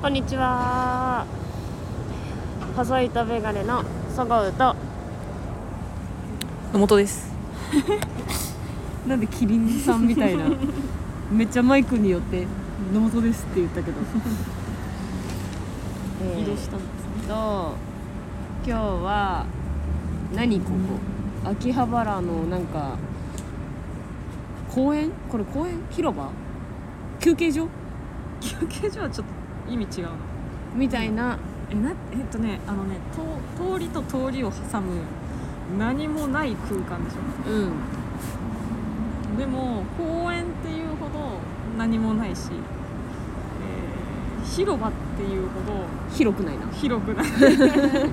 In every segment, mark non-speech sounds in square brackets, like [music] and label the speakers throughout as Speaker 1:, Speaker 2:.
Speaker 1: こんにちは。細い糸メガネのそごうと。
Speaker 2: 野本です。[laughs] なんでキリンさんみたいな。めっちゃマイクによって「野本です」って言ったけど。[laughs]
Speaker 1: えー
Speaker 2: 移動したんですね。
Speaker 1: と今日は何ここ？秋葉原のなんか公園？これ公園？広場？休憩所？
Speaker 2: 休憩所はちょっと意味違うな。
Speaker 1: みたいな。
Speaker 2: えなえっとねあのねと通りと通りを挟む何もない空間でし
Speaker 1: うん。
Speaker 2: ょでも公園っていうほど何もないし、えー広場っていうほど
Speaker 1: 広くないな。
Speaker 2: 広くない。[laughs] なんだろうね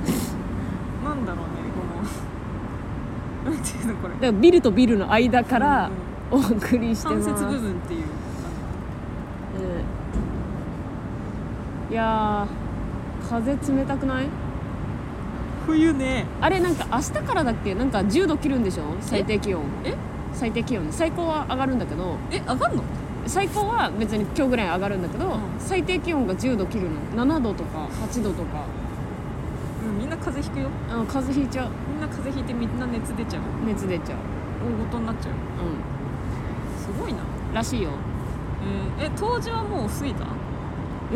Speaker 2: この。なんていうのこれ。
Speaker 1: だからビルとビルの間から
Speaker 2: うん。
Speaker 1: お送りしてます、
Speaker 2: 間接部分っていう
Speaker 1: うんいやー風冷たくない？
Speaker 2: 冬ね。
Speaker 1: あれなんか明日からだっけ？なんか10度切るんでしょ？最低気温。
Speaker 2: え？
Speaker 1: 最低気温。最高は上がるんだけど。
Speaker 2: え上がるの？
Speaker 1: 最高は別に今日ぐらい上がるんだけど、
Speaker 2: うん。
Speaker 1: 最低気温が10度切るの。7度とか8度とか。
Speaker 2: うんみんな風邪ひくよ。
Speaker 1: あの風邪ひいちゃう。
Speaker 2: みんな風邪ひいてみんな熱出ちゃう。
Speaker 1: 熱出ちゃう。
Speaker 2: 大事になっちゃう。
Speaker 1: う
Speaker 2: すごいな、
Speaker 1: んらしいよ。
Speaker 2: えーえ冬至はもう過ぎた？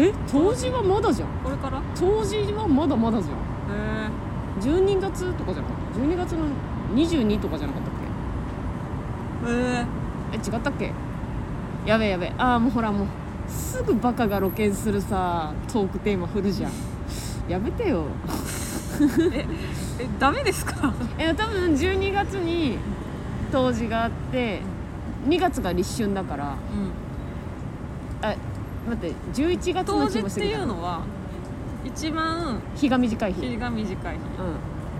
Speaker 1: え冬至はまだじゃん。
Speaker 2: これから？
Speaker 1: 冬至はまだまだじゃん。
Speaker 2: え。
Speaker 1: 12月とかじゃなかった？12月の22とかじゃなかったっけ？え。違ったっけ？やべえやべえ。ああもうほらもうすぐバカが露見するさトークテーマ振るじゃん。[laughs] やめてよ。
Speaker 2: ー、ええダメですか？
Speaker 1: え多分12月に冬至があって2月が立春だから
Speaker 2: うん。
Speaker 1: あ待って11月の
Speaker 2: 冬至っていうのは一番
Speaker 1: 日が短い日、
Speaker 2: 日が短い日。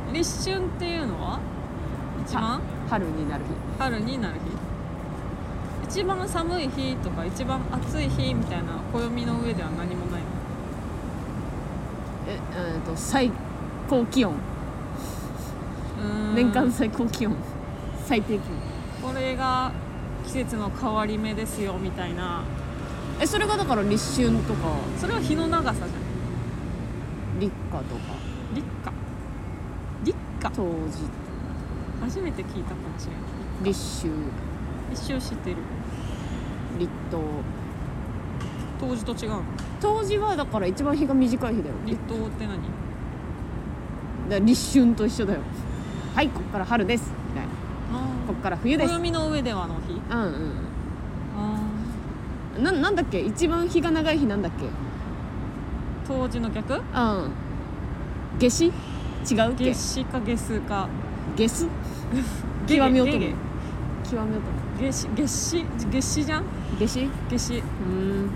Speaker 1: うん、
Speaker 2: 立春っていうのは？一番？
Speaker 1: 春になる日。
Speaker 2: 春になる日。一番寒い日とか一番暑い日みたいな暦の上では何もないの？
Speaker 1: ええーと最高気温。年間最高気温。最低気温。
Speaker 2: これが季節の変わり目ですよみたいな
Speaker 1: えそれがだから立春とか。
Speaker 2: それは日の長さじゃん。
Speaker 1: 立夏とか。
Speaker 2: 立夏。立夏。
Speaker 1: 冬至
Speaker 2: 初めて聞いたかもしれない。
Speaker 1: 立秋。
Speaker 2: 一周知ってる？
Speaker 1: 立冬。
Speaker 2: 冬至と違うの？
Speaker 1: 冬至はだから一番日が短い日だよ。
Speaker 2: 立冬って何？
Speaker 1: だ立春と一緒だよ。はいこっから春です。みたいな。こっから冬です。
Speaker 2: 暦の上ではの日？
Speaker 1: うんうんななんだっけ？一番日が長い日なんだっけ？
Speaker 2: 冬至の逆
Speaker 1: うん。夏至？違うっけ？
Speaker 2: 夏至か夏至か？ゲ [laughs]
Speaker 1: 極め乙女
Speaker 2: ゲゲ
Speaker 1: 極め乙
Speaker 2: 夏至？夏至？夏至じゃん？
Speaker 1: 女夏至？
Speaker 2: 夏至。
Speaker 1: うん。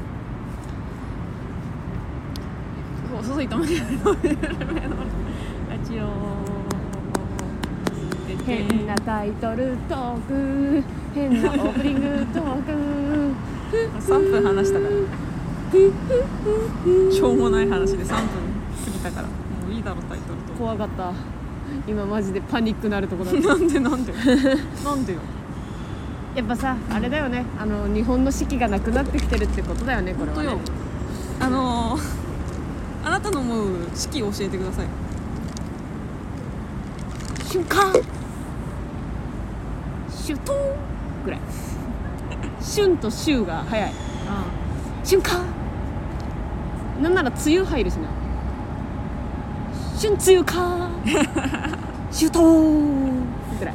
Speaker 2: 細いと思う。ラジオ。
Speaker 1: 変なタイトルトーク。変なオープニングトーク
Speaker 2: 3分話したから。しょうもない話で3分過ぎたから。もういいだろタイトルと。
Speaker 1: 怖かった。今マジでパニックなるとこだった。[laughs]
Speaker 2: なんでなんで [laughs] なんでよ。
Speaker 1: やっぱさあれだよね。あの日本の四季がなくなってきてるってことだよねこれはね。
Speaker 2: あのー、あなたの思う四季を教えてください。
Speaker 1: 瞬間。シュトーン。ぐらい春と秋が早い。
Speaker 2: あ
Speaker 1: 瞬間。なんなら梅雨入るしな。春梅雨か。[laughs] シュトー。ンぐらい。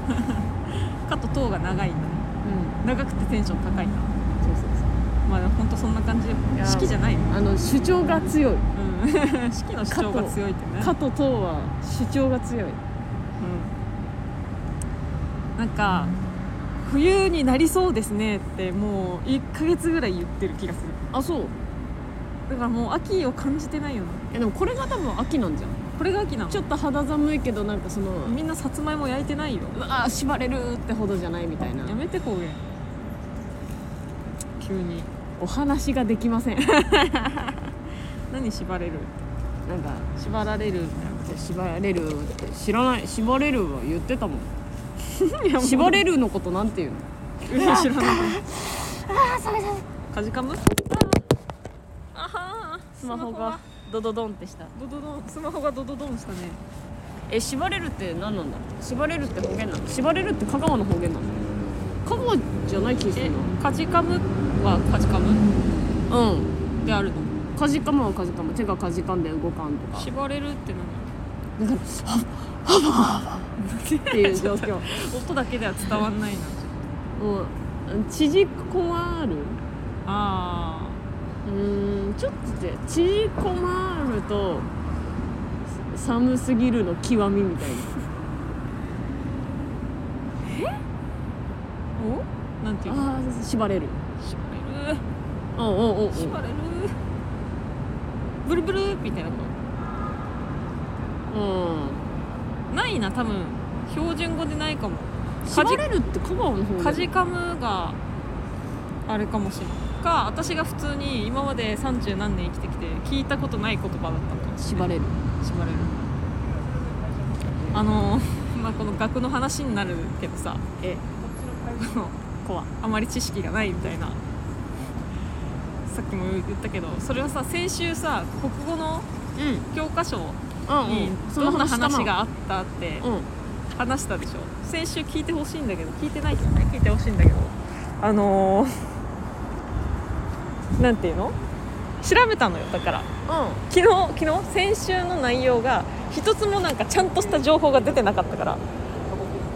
Speaker 2: あ [laughs] かと塔が長いんだね。
Speaker 1: うん。
Speaker 2: 長くてテンション高いな。
Speaker 1: そうそうそう。
Speaker 2: まあほんとそんな感じ。四季じゃないよ
Speaker 1: あの主張が強い。
Speaker 2: うん。[laughs] 四季の主張が強いってね。
Speaker 1: かととは主張が強い。
Speaker 2: うん。なんか冬になりそうですねってもう1ヶ月ぐらい言ってる気がする。
Speaker 1: あそう。
Speaker 2: だからもう秋を感じてないよね
Speaker 1: えでもこれが多分秋なんじゃん。
Speaker 2: これが秋なの。
Speaker 1: ちょっと肌寒いけどなんかその
Speaker 2: みんなさつまいも焼いてないよ。
Speaker 1: うわー縛れるってほどじゃないみたいな。
Speaker 2: やめて方言急に。
Speaker 1: お話ができません。[laughs]
Speaker 2: 何縛れる？
Speaker 1: なんか
Speaker 2: 縛られる。
Speaker 1: 縛れるって知らない縛れるは言ってたもん縛れるのことなんて言うの？
Speaker 2: 知らない。
Speaker 1: ああそれそれ。
Speaker 2: かじかむあはー
Speaker 1: スマホが。ドドドンってした。
Speaker 2: ドドドンスマホがドドドンしたね。
Speaker 1: え縛れるって何なんだ縛れるって方言なの縛れるって香川の方言なの香川じゃない気がす
Speaker 2: え
Speaker 1: るな。
Speaker 2: カジカムはカジカム？
Speaker 1: うん。
Speaker 2: であるの？
Speaker 1: かじかむはかじかむ手がかじかんで動かんとか。
Speaker 2: 縛れるって何？
Speaker 1: だからはっはっはっはっていう状況
Speaker 2: 音だけでは伝わんないな
Speaker 1: もう縮こまる
Speaker 2: あ
Speaker 1: あうんちょっと待って縮こまると寒すぎるの極みみたいな
Speaker 2: おなんていう
Speaker 1: ああ縛れる
Speaker 2: 縛れる
Speaker 1: うんうんうんうん
Speaker 2: 縛れるブルブルみたいなこ
Speaker 1: うん。
Speaker 2: とないな多分。標準語でないかも。
Speaker 1: 縛れるって香川の方
Speaker 2: カジカムがあれかもしれないか私が普通に今まで30何年生きてきて聞いたことない言葉だったのかも。
Speaker 1: 縛れる。
Speaker 2: 縛れる。あの [laughs] まあこの学の話になるけどさ。
Speaker 1: え。
Speaker 2: あの
Speaker 1: 怖
Speaker 2: あまり知識がないみたいな。さっきも言ったけどそれはさ先週さ国語の
Speaker 1: うん。
Speaker 2: 教科書
Speaker 1: うん
Speaker 2: に
Speaker 1: うん。
Speaker 2: どんな話
Speaker 1: した
Speaker 2: があったって
Speaker 1: うん。
Speaker 2: 話したでしょ。先週聞いてほしいんだけど聞いてない人ね。聞いてほしいんだけど。あのー、なんていうの？調べたのよだから。昨日昨日？先週の内容が一つもなんかちゃんとした情報が出てなかったから。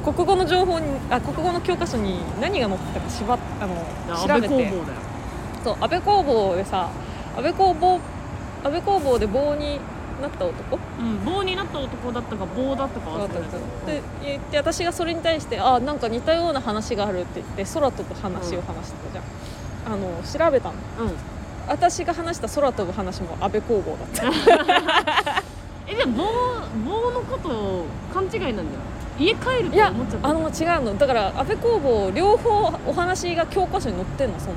Speaker 2: 国語の情報にあ国語の教科書に何が載ってたかしばあの
Speaker 1: 安
Speaker 2: 調べて。
Speaker 1: 倍工房だよ。
Speaker 2: そう安倍工房でさ安倍工房安倍工房で棒になった男？
Speaker 1: うん棒になった男だったか棒だったか忘れた
Speaker 2: で言って私がそれに対してあなんか似たような話があるって言って空飛ぶ話を話してたじゃん、あの調べたの。
Speaker 1: うん。うん
Speaker 2: 私が話した空飛ぶ話も安倍工房だった。[laughs]
Speaker 1: えでも棒棒のことを勘違いなんだよ。家帰るって
Speaker 2: いや
Speaker 1: 思っちゃった。
Speaker 2: あの違うの。だから安倍工房両方お話が教科書に載ってんのその。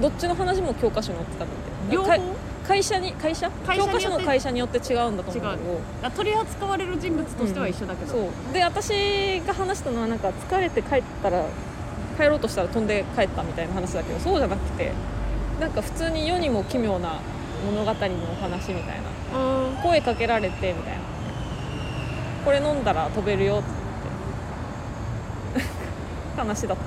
Speaker 2: どっちの話も教科書に載ってたんだって。
Speaker 1: 両方？
Speaker 2: 会社に会社？教科書の会社によって違うんだと思うんだけど
Speaker 1: あ取り扱われる人物としては一緒だけど、
Speaker 2: そう。で私が話したのはなんか疲れて帰ったら帰ろうとしたら飛んで帰ったみたいな話だけどそうじゃなくてなんか普通に世にも奇妙な物語のお話みたいな。
Speaker 1: うん。
Speaker 2: 声かけられてみたいな。これ飲んだら飛べるよって。[laughs] 話だった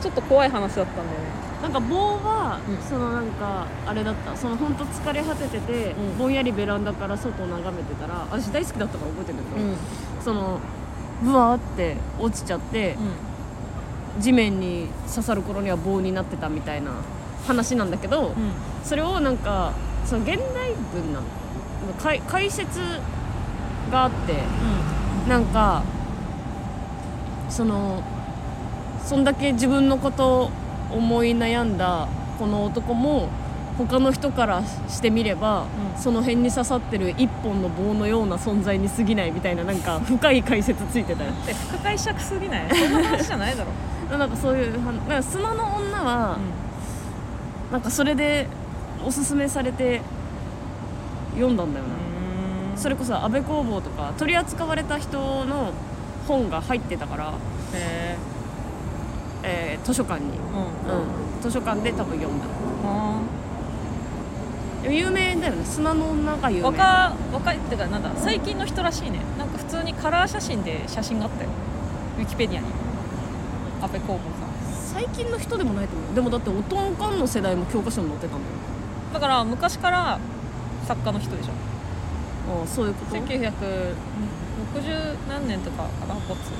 Speaker 2: ちょっと怖い話だったんだよね。
Speaker 1: なんか棒は、
Speaker 2: うん。
Speaker 1: そのなんかあれだった。その本当疲れ果ててて、
Speaker 2: うん。
Speaker 1: ぼんやりベランダから外を眺めてたら私大好きだったから覚えてるんだけど、
Speaker 2: うん。
Speaker 1: そのブワーって落ちちゃって、地面に刺さる頃には棒になってたみたいな話なんだけど、
Speaker 2: うん。
Speaker 1: それをなんかその現代文なの。解解説があってなんかそのそんだけ自分のことを思い悩んだこの男も他の人からしてみれば、
Speaker 2: うん。
Speaker 1: その辺に刺さってる一本の棒のような存在に過ぎないみたいななんか深い解説ついてたよ。
Speaker 2: で深解釈すぎない？そんな話じゃないだろ、[laughs]
Speaker 1: なんかそういうはなんか砂の女は、なんかそれでおすすめされて読んだんだよな、それこそ安倍工房とか取り扱われた人の本が入ってたから、
Speaker 2: へ
Speaker 1: えー図書館に、
Speaker 2: えうん。
Speaker 1: うん、図書館で多分読んだ。有名だよね。砂の女が有名。
Speaker 2: 若若いってかなんだ最近の人らしいね。なんか普通にカラー写真で写真があったよ。ウィキペディアに。安倍工房さ
Speaker 1: 最近の人でもないと思う。でもだっておとんかんの世代も教科書に載ってたんだよ
Speaker 2: ん。だから昔から作家の人でしょ。
Speaker 1: ああそういうこと
Speaker 2: ？1960何年とかかなボツ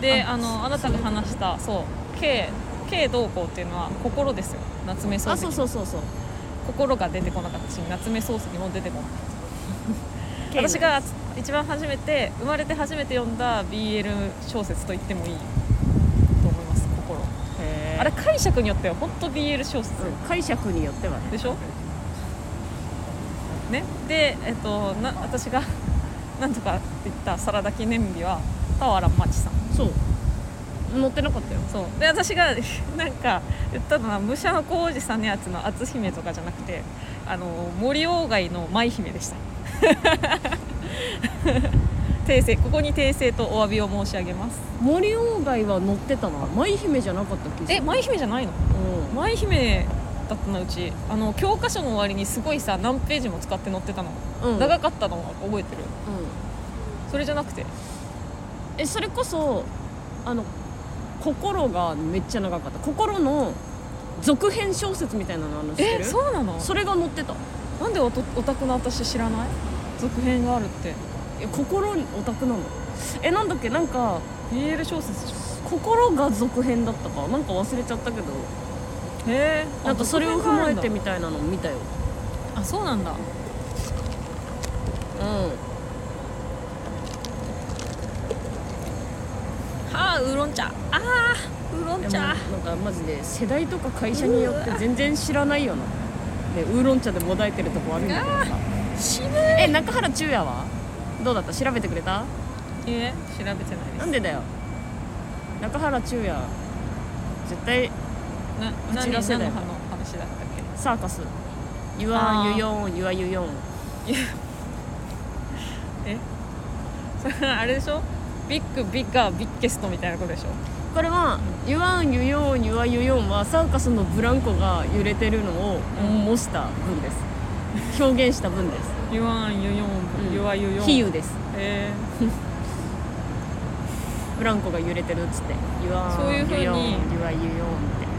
Speaker 2: であ
Speaker 1: あ
Speaker 2: のあなたが話したそう K, K 同行っていうのは心ですよ。夏目漱
Speaker 1: あそう
Speaker 2: 石
Speaker 1: そうそうそう。
Speaker 2: 心が出てこなかったし夏目漱石も出てこなかった。[laughs] 私が一番初めて生まれて初めて読んだ BL 小説と言ってもいい。と思います心。あれ解釈によっては本当 BL 小説。
Speaker 1: うん解釈によってはね。
Speaker 2: でしょ？ね？でえっとな私がなんとかって言ったサラダ記念日は俵真知さん。
Speaker 1: そう。載ってなかったよ。
Speaker 2: そう。で私が [laughs] なんか言ったのは武者の浩二さんのやつの篤姫とかじゃなくてあの森鴎外の舞姫でした。[laughs] 訂正ここに訂正とお詫びを申し上げます。
Speaker 1: 森鴎外は載ってたな舞姫じゃなかったっけ
Speaker 2: え舞姫じゃないの？
Speaker 1: うん。
Speaker 2: 舞姫ったってなうち。あの教科書の終わりにすごいさ何ページも使って載ってたの、
Speaker 1: うん。
Speaker 2: 長かったのは覚えてる。
Speaker 1: うん。
Speaker 2: それじゃなくて
Speaker 1: えそれこそあの心がめっちゃ長かった。心の続編小説みたいなのあるの知って
Speaker 2: え
Speaker 1: る
Speaker 2: そうなの？
Speaker 1: それが載ってた。
Speaker 2: なんでオタオタクの私知らない？続編があるって。
Speaker 1: え心にオタクなの。えなんだっけ？なんか
Speaker 2: BL 小説じ
Speaker 1: 心が続編だったか？なんか忘れちゃったけど。
Speaker 2: ゃんへえ。
Speaker 1: なんかそれを踏まえてみたいなの見たよ。
Speaker 2: あそうなんだ。
Speaker 1: うん
Speaker 2: はあウーロン茶。あーウーロン茶。
Speaker 1: なんかマジで世代とか会社によって全然知らないよな。でウーロン茶でもだえてるとこ悪いんだけどさ。
Speaker 2: 渋い。
Speaker 1: え中原中也は？どうだった？調べてくれた？
Speaker 2: え調べてないです。
Speaker 1: なんでだよ？中原中也絶対
Speaker 2: な
Speaker 1: う
Speaker 2: 何
Speaker 1: ちら世代
Speaker 2: 何の話だったっけ？
Speaker 1: サーカス。ユア
Speaker 2: あー。
Speaker 1: ンユヨンユアユヨン
Speaker 2: え？[laughs] それあれでしょ？ビッグビッガービッゲストみたいなことでしょ？
Speaker 1: これはユアンユヨンユアユヨンはサーカスのブランコが揺れてるのを模した文です。表現した文です。
Speaker 2: ユアンユヨ
Speaker 1: うん。
Speaker 2: ンユアユヨン
Speaker 1: 比喩です。
Speaker 2: え。[laughs]
Speaker 1: ブランコが揺れてるっつってユアン
Speaker 2: そういう風に
Speaker 1: ユアユヨンっ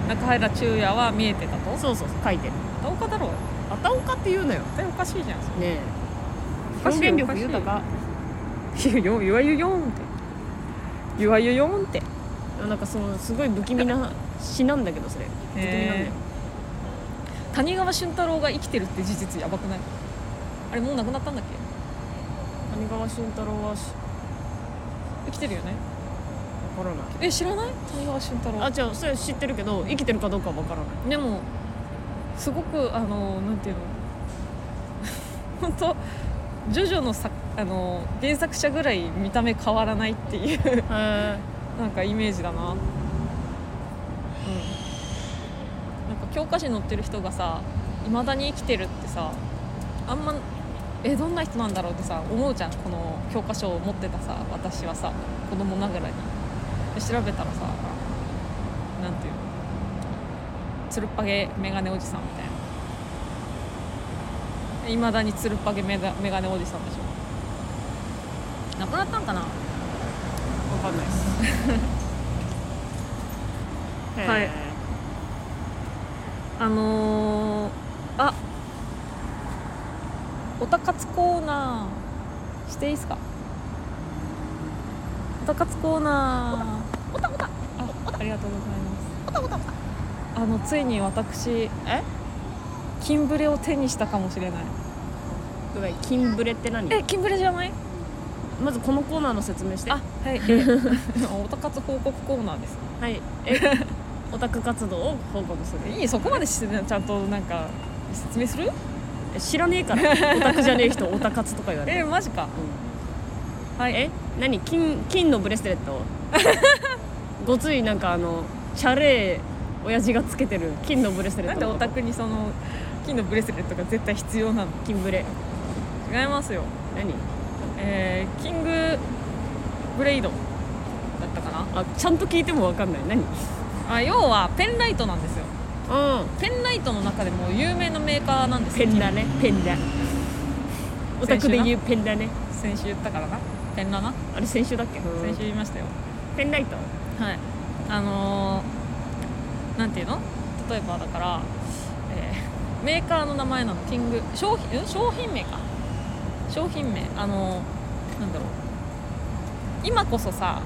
Speaker 2: ー、中原中也は見えてたと？
Speaker 1: てそうそう書いてる。
Speaker 2: 片岡だろ
Speaker 1: あたおかって言うなよ。
Speaker 2: 絶対おかしいじゃん
Speaker 1: ねえ。表現力豊か。
Speaker 2: ユアユヨンってユアユヨンって。
Speaker 1: なんかそのすごい不気味な詩なんだけどそれ。不気味なんだよ。
Speaker 2: 谷川俊太郎が生きてるって事実やばくない？あれもう亡くなったんだっけ？
Speaker 1: 谷川俊太郎はし
Speaker 2: 生きてるよね？
Speaker 1: わからない。
Speaker 2: え知らない？谷川俊太郎。
Speaker 1: あ違うそれ知ってるけど生きてるかどうかはわからない。
Speaker 2: でもすごくあのなんていうの？本 [laughs] 当ジョジョのさあの原作者ぐらい見た目変わらないっていうなんかイメージだな。うん。なんか教科書に載ってる人がさいまだに生きてるってさあんまえどんな人なんだろうってさ思うじゃん。この教科書を持ってたさ私はさ子供ながらに。で調べたらさなんていうの？つるっぱげメガネおじさんみたいないまだにつるっぱげメガメガネおじさんでしょ。亡くなったんかな。
Speaker 1: わかんないです。[laughs]
Speaker 2: はい。あのー、あ。おたかつコーナーしていいですか？おたかつコーナー。おたおた。あありがとうございます。おたおたおた。あのついに私。
Speaker 1: え？
Speaker 2: キンブレを手にしたかもしれない。
Speaker 1: ごめん金ブレって何？
Speaker 2: えキンブレじゃない？
Speaker 1: まずこのコーナーの説明して。
Speaker 2: あはい。[laughs] えおたかつ報告コーナーです。
Speaker 1: はい。え [laughs] オタク活動を報告する。
Speaker 2: いいそこまでしてちゃんとなんか説明する？
Speaker 1: え知らねえから。オタクじゃねえ人 [laughs] オタ活とか言われて
Speaker 2: えマジか。はい。
Speaker 1: え何？金金のブレスレット？ごついなんかあのチャレー親父がつけてる金のブレスレッ
Speaker 2: なんでオタクにその金のブレスレットが絶対必要なの。
Speaker 1: 金ブレ。
Speaker 2: 違いますよ。
Speaker 1: 何？
Speaker 2: えー、キングブレイドだったかな。
Speaker 1: あちゃんと聞いてもわかんない。何？
Speaker 2: あ要はペンライトなんですよ。
Speaker 1: うん。
Speaker 2: ペンライトの中でも有名なメーカーなんですよ。
Speaker 1: ペンだね。ペンだオタクで言うペンだね。
Speaker 2: 先週言ったからな。ペンラな？
Speaker 1: あれ先週だっけ？
Speaker 2: 先週言いましたよ。
Speaker 1: ペンライト？
Speaker 2: はい。あのー、なんていうの？例えばだから、えーメーカーの名前なの？キング商品ん？商品名か。商品名。あのーなんだろう。今こそさ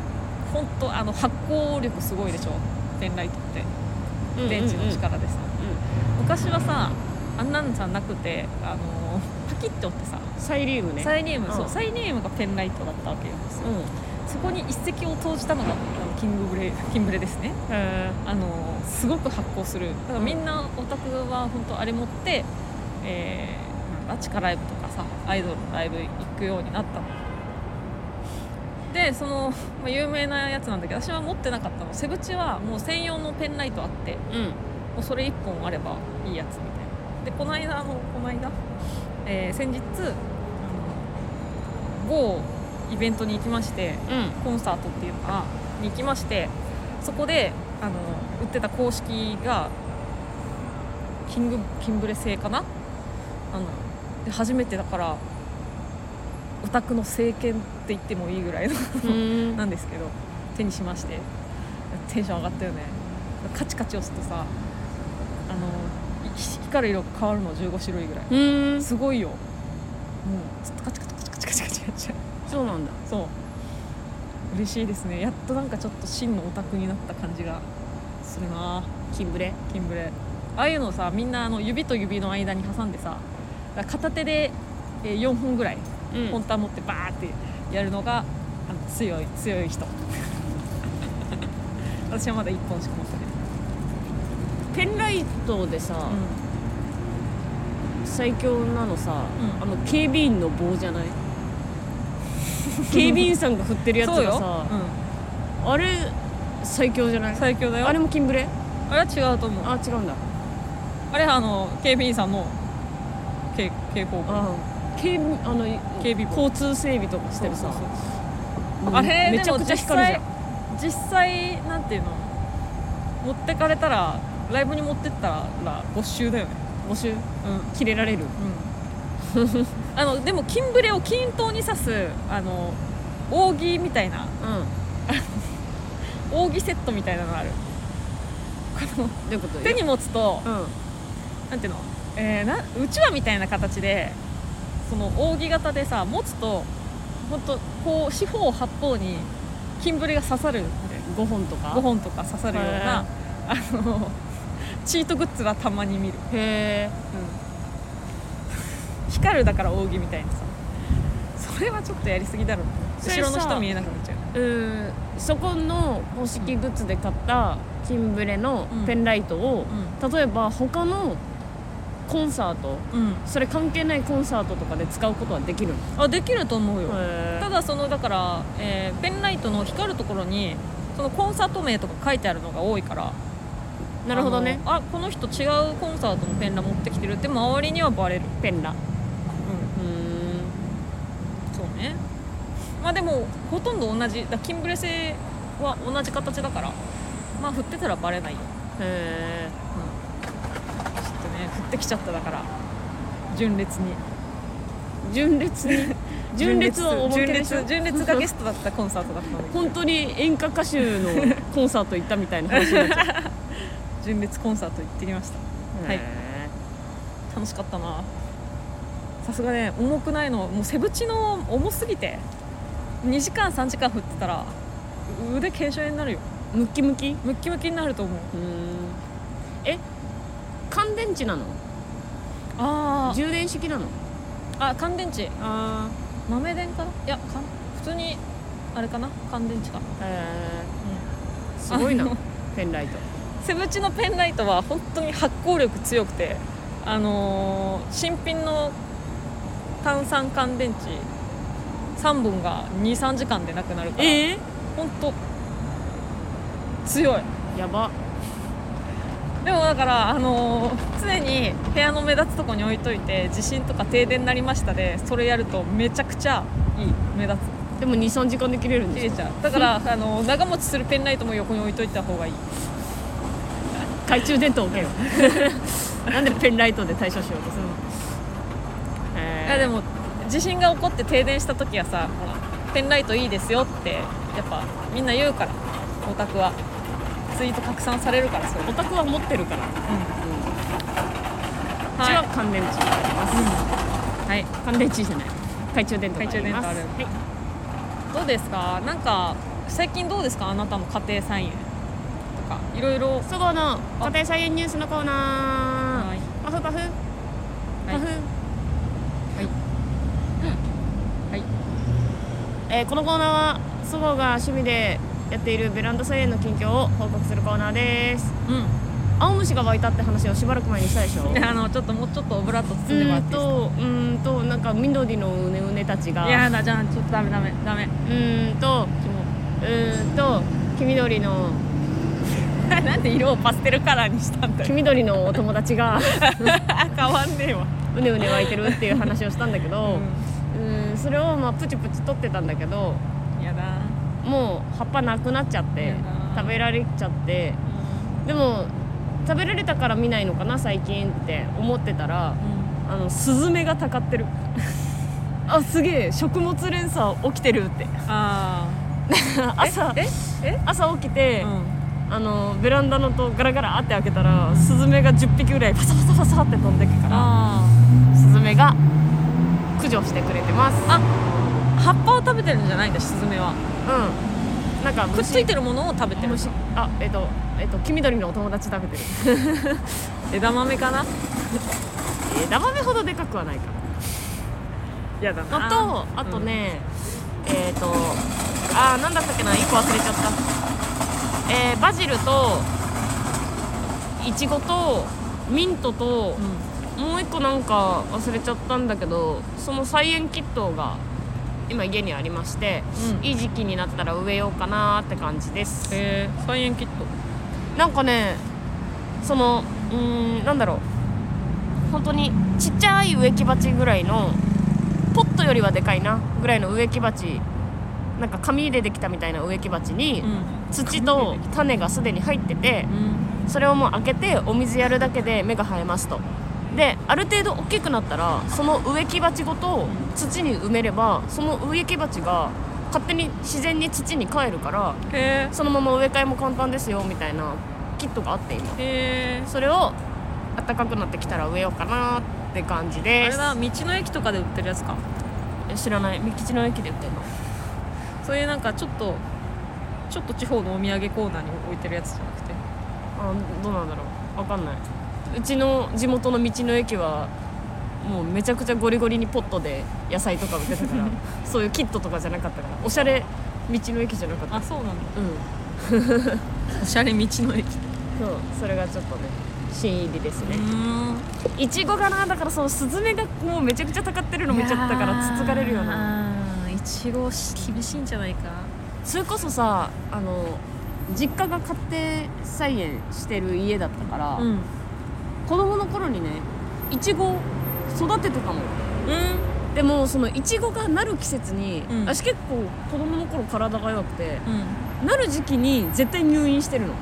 Speaker 2: 本当あの発光力すごいでしょ？ペンライトって。電池の力でさ、昔はさあんなんじゃなくてあのーパキッて折ってさ。
Speaker 1: サイリウムね。
Speaker 2: サイリウム、そう。
Speaker 1: うん。
Speaker 2: サイリウムがペンライトだったわけですよ、
Speaker 1: うん
Speaker 2: そこに一石を投じたのがキングブレキンブレですね。
Speaker 1: へ
Speaker 2: あのすごく発光する。だからみんなオタクは本当あれ持って、えー、なんだ地下ライブとかさアイドルのライブ行くようになったの。でその、まあ、有名なやつなんだけど私は持ってなかったの。セブチはもう専用のペンライトあって
Speaker 1: えうん。
Speaker 2: もうそれ1本あればいいやつみたいな。でこの間あのこの間、えー先日某イベントに行きまして
Speaker 1: うん。
Speaker 2: コンサートっていうのかな？に行きましてそこであの売ってた公式がキングキンブレ製かな？あので初めてだからオタクの聖剣って言ってもいいぐらいの
Speaker 1: うん。
Speaker 2: なんですけど手にしましてテンション上がったよね。カチカチ押すとさあのい光る色変わるの15種類ぐらい。
Speaker 1: うん。
Speaker 2: すごいよ。もうずっとカチカチ
Speaker 1: そうなんだ。
Speaker 2: そう。嬉しいですね。やっとなんかちょっと真のオタクになった感じがするな。
Speaker 1: キンブレ。
Speaker 2: キンブレ。ああいうのさみんなあの指と指の間に挟んでさ片手でえー4本ぐらい
Speaker 1: うん。
Speaker 2: 本ター持ってバーってやるのがあの強い強い人。[laughs] 私はまだ1本しか持ってない。
Speaker 1: ペンライトでさ、最強なのさ、
Speaker 2: うん。
Speaker 1: あの警備員の棒じゃない？[laughs] 警備員さんが振ってるやつがさ、あれ最強じゃな
Speaker 2: うん、
Speaker 1: い？
Speaker 2: 最強だよ。
Speaker 1: あれもキンブレ？
Speaker 2: あれは違うと思う。
Speaker 1: あ違うんだ。
Speaker 2: あれはあの警備員さんの警警報
Speaker 1: 警備あの
Speaker 2: 警備棒
Speaker 1: 交通整備とかしてるさ。
Speaker 2: あれ
Speaker 1: めちゃくちゃ光るじゃん。
Speaker 2: 実際なんていうの？持ってかれたらライブに持ってったら没収だよね。
Speaker 1: 募集
Speaker 2: うん。
Speaker 1: 切れられる？
Speaker 2: うん [laughs] あのでも金ブレを均等に刺すあの扇みたいな。
Speaker 1: う [laughs]
Speaker 2: 扇セットみたいなのある。この手に持つと
Speaker 1: うん。
Speaker 2: なんていうの、えー、なうちわみたいな形でその扇形でさ持つと本当こう四方八方に金ブレが刺さる。みたいな
Speaker 1: 5本とか
Speaker 2: ？5本とか刺さるようなあのチートグッズはたまに見る、
Speaker 1: へえ
Speaker 2: 光るだから扇みたいなさ。それはちょっとやりすぎだろう。後ろの人見えなくなっちゃう。
Speaker 1: うんそこの公式グッズで買ったキンブレのペンライトを、例えば他のコンサート
Speaker 2: うん、うん、
Speaker 1: それ関係ないコンサートとかで使うことはできるの？
Speaker 2: あできると思うよ、
Speaker 1: へ
Speaker 2: ただそのだから、えーペンライトの光るところにそのコンサート名とか書いてあるのが多いから。
Speaker 1: なるほどね。
Speaker 2: あこの人違うコンサートのペンラ持ってきてるって周りにはバレる。
Speaker 1: ペンラ
Speaker 2: うん
Speaker 1: う
Speaker 2: そうねまあでもほとんど同じだキンブレ製は同じ形だからまあ振ってたらバレないよ、
Speaker 1: ー。ん。へ
Speaker 2: ちょっとね振ってきちゃっただから純烈に。
Speaker 1: え純烈に？純烈は [laughs] おまけでし？ょ
Speaker 2: 純烈純烈がゲストだったコンサートだったのに。
Speaker 1: 本当に演歌歌手のコンサート行ったみたいな話になっちゃう。[laughs]
Speaker 2: 純烈コンサート行ってきました。はい。
Speaker 1: へ
Speaker 2: 楽しかったな。さすがね重くないのもうセブチの重すぎて2時間3時間振ってたら腕腱鞘炎になるよ。
Speaker 1: ームッキムキ？
Speaker 2: ムッキムキになると思う。
Speaker 1: うー。んえ？乾電池なの？
Speaker 2: あ
Speaker 1: 充電式なの？
Speaker 2: ああ乾電池。
Speaker 1: あ
Speaker 2: 豆電かな？いやか普通にあれかな？乾電池か
Speaker 1: へ
Speaker 2: う
Speaker 1: えすごいな
Speaker 2: あの
Speaker 1: ペンライト。
Speaker 2: ん、セブチのペンライトは本当に発光力強くてあのー新品の炭酸乾電池3本が23時間でなくなるから
Speaker 1: え
Speaker 2: 本当強い。
Speaker 1: ー、やば。
Speaker 2: でもだから、あのー常に部屋の目立つとこに置いといて地震とか停電になりましたでそれやるとめちゃくちゃいい目立
Speaker 1: でも23時間で切れるん
Speaker 2: つ切れ
Speaker 1: ですか？
Speaker 2: ちゃう。だから、[laughs] あのー長持ちするペンライトも横に置いといた方がいい。
Speaker 1: 懐中電灯置けよ。[laughs] なんでペンライトで対処しようとするの？へー。
Speaker 2: いやでも地震が起こって停電した時はさほらペンライトいいですよってやっぱみんな言うからオタクは。ツイート拡散されるからそれ
Speaker 1: オタクは持ってるから、うん、うち
Speaker 2: は
Speaker 1: 乾電池があります、
Speaker 2: はい。
Speaker 1: 乾電池じゃない。懐中電灯があります
Speaker 2: 懐中電灯ある。
Speaker 1: はい。
Speaker 2: どうですか？なんか最近どうですか？あなたの家庭菜園。とかいろいろ。
Speaker 1: そごうの家庭菜園ニュースのコーナー。
Speaker 2: はい。
Speaker 1: パフパフ。パフ、
Speaker 2: はい
Speaker 1: えーこのコーナーはそごうが趣味でやっているベランダ菜園の近況を報告するコーナーです。
Speaker 2: うん。
Speaker 1: 青虫が湧いたって話をしばらく前にしたでしょ？
Speaker 2: であのちょっともうちょっとオブラート包んでもら
Speaker 1: うーん
Speaker 2: って
Speaker 1: とうーんとなんか緑のうねうねたちが。
Speaker 2: いやだじゃあちょっとダメダメ。ダメ
Speaker 1: うーんとうーんと黄緑の [laughs]
Speaker 2: なんで色をパステルカラーにしたんだ
Speaker 1: 黄
Speaker 2: よ
Speaker 1: 緑のお友達が [laughs]
Speaker 2: 変わんねえわ。
Speaker 1: うねうね湧いてるっていう話をしたんだけど、うーんそれをまあプチプチ取ってたんだけど
Speaker 2: やだ。
Speaker 1: もう葉っぱなくなっちゃって食べられちゃって。でも食べられたから見ないのかな最近って思ってたらあのスズメがたかってる。[laughs] あすげえ食物連鎖起きてるって。
Speaker 2: あ [laughs]
Speaker 1: 朝
Speaker 2: ええ
Speaker 1: 朝起きて、
Speaker 2: うん。
Speaker 1: あのベランダのとガラガラって開けたらスズメが10匹ぐらいパサパサパサって飛んでくから
Speaker 2: あ
Speaker 1: スズメが駆除してくれてます。
Speaker 2: あ葉っぱを食べてるんじゃないんだスズメは。
Speaker 1: うん。なんか
Speaker 2: くっついてるものを食べてる。
Speaker 1: 虫。あえっ、とえっ、と黄緑のお友達食べてる。[laughs]
Speaker 2: 枝豆かな？
Speaker 1: 枝豆ほどでかくはないか。
Speaker 2: やだ
Speaker 1: らのとあとね、えっ、とあーなんだったっけな？1個忘れちゃった。えーバジルといちごとミントと
Speaker 2: うん、
Speaker 1: もう一個なんか忘れちゃったんだけどその菜園キットが今家にありまして
Speaker 2: うん。
Speaker 1: いい時期になったら植えようかなって感じです。
Speaker 2: えー、菜園キット。
Speaker 1: なんかねそのうーんなんだろう。本当にちっちゃい植木鉢ぐらいのポットよりはでかいなぐらいの植木鉢なんか紙でできたみたいな植木鉢に
Speaker 2: ん。
Speaker 1: 土と種がすでに入ってて
Speaker 2: うん。
Speaker 1: それをもう開けてお水やるだけで芽が生えますとである程度大きくなったらその植木鉢ごと土に埋めればその植木鉢が勝手に自然に土に帰るから
Speaker 2: へ
Speaker 1: そのまま植え替えも簡単ですよみたいなキットがあって今。それを暖かくなってきたら植えようかなって感じ
Speaker 2: あ
Speaker 1: です。
Speaker 2: れだ道の駅とかで売ってるやつか。
Speaker 1: え知らない。三吉の駅で売ってんの。
Speaker 2: そういうなんかちょっとちょっと地方のお土産コーナーに置いてるやつじゃなくて。
Speaker 1: あどうなんだろう。わかんないうちの地元の道の駅はもうめちゃくちゃゴリゴリにポットで野菜とか売ってたから [laughs] そういうキットとかじゃなかったからおしゃれ道の駅じゃなかった
Speaker 2: あそうなん。だ
Speaker 1: うん
Speaker 2: おしゃれ道の駅。
Speaker 1: そうそれがちょっとね新入りですね。
Speaker 2: ん。
Speaker 1: いちごがなだからそのスズメがもうめちゃくちゃたかってるの見ちゃったからつつかれるよな。
Speaker 2: あーいちご厳しいんじゃないか。
Speaker 1: それこそさあの実家が家庭菜園してる家だったから、
Speaker 2: うん
Speaker 1: 子供の頃にねいちご育ててたの。
Speaker 2: うん。
Speaker 1: でもそのいちごがなる季節に、
Speaker 2: うん。
Speaker 1: 私結構子供の頃体が弱くて
Speaker 2: うん。
Speaker 1: なる時期に絶対入院してるの。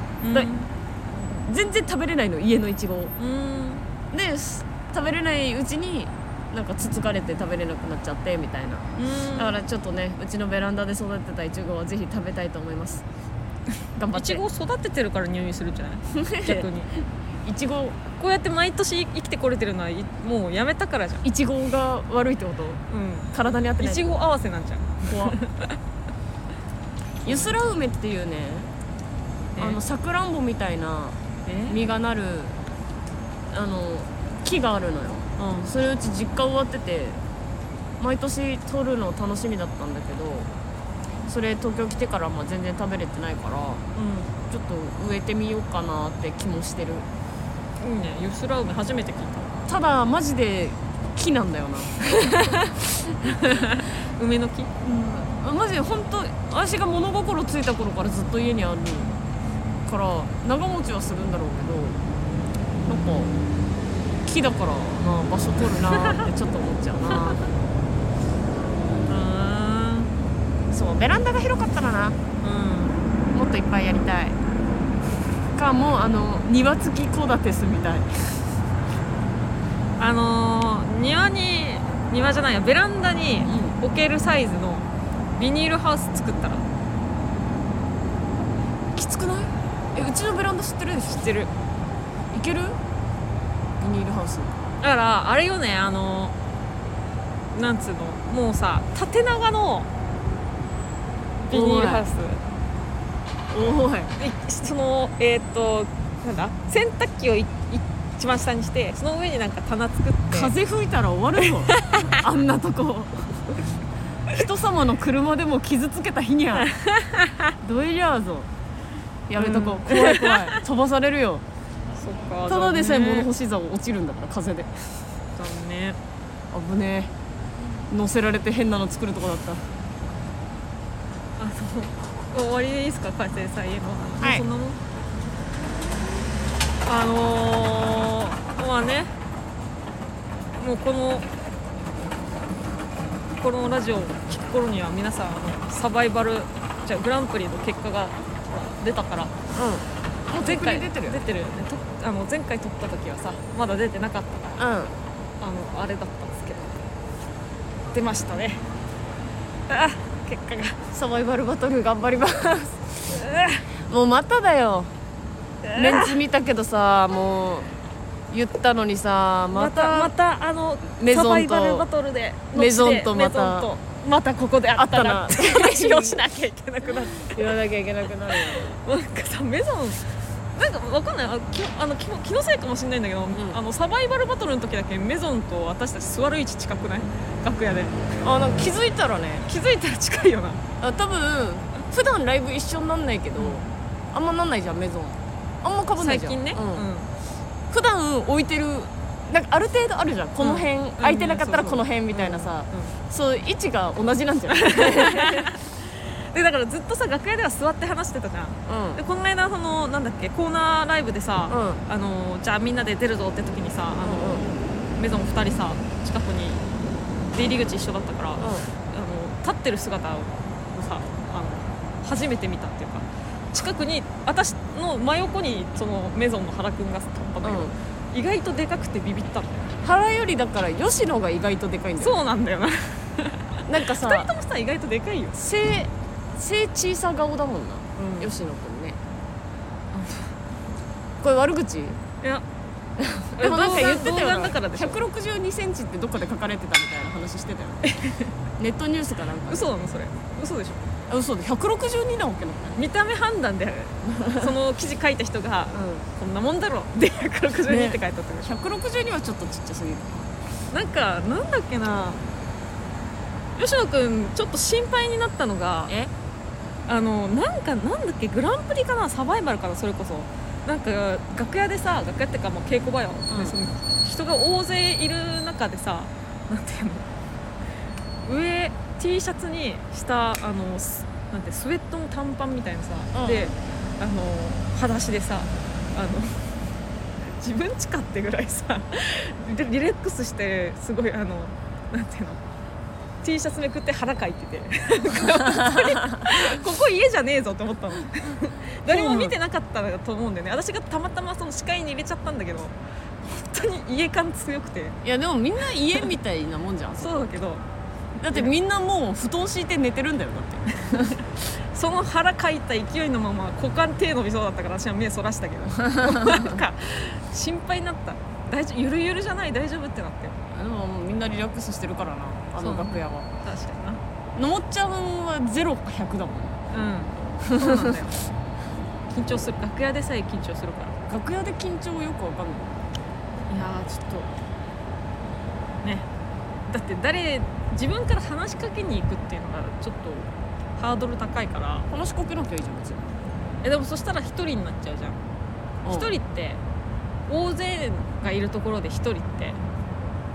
Speaker 1: 全然食べれないの家のいちごを。
Speaker 2: うん。
Speaker 1: です食べれないうちになんかつつかれて食べれなくなっちゃってみたいな。
Speaker 2: うん。
Speaker 1: だからちょっとねうちのベランダで育てたいちごはぜひ食べたいと思います [laughs] 頑張って。
Speaker 2: いちご育ててるから入院するんじゃない？[laughs] 逆に。
Speaker 1: いちご
Speaker 2: こうやって毎年生きてこれてるのはいもうやめたからじゃん。
Speaker 1: いちごが悪いってこと？
Speaker 2: う
Speaker 1: 体に合ってない
Speaker 2: んいちご合わせなんじゃん。
Speaker 1: 怖っ。[laughs] ゆすら梅っていうねあのさくらんぼみたいな
Speaker 2: え？
Speaker 1: 実がなるあの木があるのよ。
Speaker 2: うん。
Speaker 1: それうち実家終わってて毎年取るの楽しみだったんだけどそれ東京来てからまあ全然食べれてないからちょっと植えてみようかなって気もしてる。
Speaker 2: うんいいね。ゆすら梅初めて聞いた。
Speaker 1: ただマジで木なんだよな。[laughs]
Speaker 2: 梅の木？
Speaker 1: マジで本当私が物心ついた頃からずっと家にあるから長持ちはするんだろうけどなんか木だからな場所取るなってちょっと思っちゃうなベランダが広かったらな。ん。もっといっぱいやりたい。かもうあの庭付きコダテスみたい。
Speaker 2: あのー庭に庭じゃないやベランダに置けるサイズのビニールハウス作ったら
Speaker 1: きつくない？えうちのベランダ知ってるでしょ？
Speaker 2: 知ってる。
Speaker 1: いける？ビニールハウス。
Speaker 2: だからあれよねあのなんつうのもうさ縦長のビニールハウス。
Speaker 1: おい。
Speaker 2: でそのえっ、となんだ？洗濯機をい一番下にしてその上になんか棚作って。
Speaker 1: 風吹いたら終わるよ。[laughs] あんなとこ。人様の車でも傷つけた日にゃ。どいりゃあぞ。やめとこう、怖い怖い。飛ばされるよ。
Speaker 2: そっか
Speaker 1: ただでさえ物
Speaker 2: 残
Speaker 1: 干し竿落ちるんだから風で。
Speaker 2: 念。
Speaker 1: 危ねえ。乗せられて変なの作るとこだった
Speaker 2: あの終わりでいいですか家庭菜園の話、
Speaker 1: はい。
Speaker 2: そんなもん。あのー、まあね。もうこのこのラジオを聞く頃には皆さんあのサバイバルじゃあグランプリの結果が出たから
Speaker 1: うん。もうテクリ出てるよ
Speaker 2: 出てるよね。あの前回撮った時はさまだ出てなかったから
Speaker 1: うん。
Speaker 2: あのあれだったんですけど。出ましたね。あ結果が
Speaker 1: サバイバルバトル頑張ります。もうまただよ。メンツ見たけどさもう言ったのにさま
Speaker 2: また
Speaker 1: た
Speaker 2: またあの
Speaker 1: メゾンと
Speaker 2: サバイバルバトルで
Speaker 1: メゾンとまた
Speaker 2: またここであったなって話を [laughs] しなきゃいけなくなって。
Speaker 1: 言わなきゃいけなくなるよ。
Speaker 2: なんかさメゾンなんかわかんない。あきあの気の気のせいかもしれないんだけど、
Speaker 1: ん。
Speaker 2: あのサバイバルバトルの時だけメゾンと私たち座る位置近くない？楽屋で。
Speaker 1: あなんか気づいたらね。
Speaker 2: 気づいたら近いよな。
Speaker 1: あ多分普段ライブ一緒になんないけど、あんまなんないじゃんメゾン。あんまかぶんないじゃん。
Speaker 2: 最近ね、
Speaker 1: うん。
Speaker 2: うん。
Speaker 1: 普段置いてるなんかある程度あるじゃん。この辺、
Speaker 2: うん。
Speaker 1: 空いてなかったら
Speaker 2: うん
Speaker 1: この辺みたいなさ、
Speaker 2: うん
Speaker 1: そう位置が同じなんじゃない [laughs]
Speaker 2: でだからずっとさ楽屋では座って話してたじゃん。
Speaker 1: うん。
Speaker 2: でこの間そのなんだっけコーナーライブでさ、
Speaker 1: うん。
Speaker 2: あのじゃあみんなで出るぞって時にさあの、メゾン2人さ近くに出入り口一緒だったから、あの立ってる姿をさあの初めて見たっていうか近くに私の真横にそのメゾンの原くんが立ったんだけど、
Speaker 1: うん。
Speaker 2: 意外とでかくてビビったんだよ。
Speaker 1: 原よりだから吉野が意外とでかいんだよ
Speaker 2: そうなんだよな。
Speaker 1: なんかさ
Speaker 2: 2人ともさ意外とでかいよ、
Speaker 1: 背背小さ顔だもんな、
Speaker 2: うん。
Speaker 1: 吉野くんね。これ悪口？
Speaker 2: いや。[laughs]
Speaker 1: でもなんか言ってた
Speaker 2: 童
Speaker 1: よな。
Speaker 2: 顔だからでしょ。
Speaker 1: 1 6 2センチってどっかで書かれてたみたいな話してたよ [laughs] ネットニュースかなんかで。
Speaker 2: 嘘なのそれ。嘘でしょ。
Speaker 1: あ嘘で162なわけな。
Speaker 2: 見た目判断で [laughs] その記事書いた人が
Speaker 1: う
Speaker 2: こんなもんだろで162って書いてあったでしょ、
Speaker 1: ん162はちょっとちっちゃすぎる。
Speaker 2: なんかなんだっけな。吉野くんちょっと心配になったのが
Speaker 1: え？
Speaker 2: あのなんかなんだっけグランプリかなサバイバルかなそれこそ。なんか楽屋でさ楽屋ってかもう稽古場よ、
Speaker 1: うん。
Speaker 2: でその人が大勢いる中でさなんていうの。上 T シャツに下あのスなんてスウェットの短パンみたいなさ、
Speaker 1: うん。
Speaker 2: であの裸足でさあの [laughs] 自分ちかってぐらいさリリラックスしてすごいあのなんていうの T シャツめくって腹かいてて。[laughs] ここ家じゃねえぞって思ったの。誰も見てなかったと思うんだよね。私がたまたまその視界に入れちゃったんだけど本当に家感強くて。
Speaker 1: いやでもみんな家みたいなもんじゃん
Speaker 2: そうだけど。
Speaker 1: だってみんなもう布団敷いて寝てるんだよだって。[laughs]
Speaker 2: その腹かいた勢いのまま股間手伸びそうだったから私は目そらしたけど。[laughs] なんか心配になった。大丈夫ゆるゆるじゃない？大丈夫ってなって。
Speaker 1: でもみんなリラックスしてるからなあの楽屋は。
Speaker 2: 確かにな。
Speaker 1: のもっちゃんは0か100だもん。
Speaker 2: うん。そうなんだよ。[laughs] 緊張する。楽屋でさえ緊張するから。
Speaker 1: 楽屋で緊張よくわかんない。
Speaker 2: いやーちょっとね。だって誰自分から話しかけに行くっていうのがちょっとハードル高いから。
Speaker 1: 話しかけなきゃいいじゃん別に。
Speaker 2: えでもそしたら一人になっちゃうじゃん。一人って大勢がいるところで一人って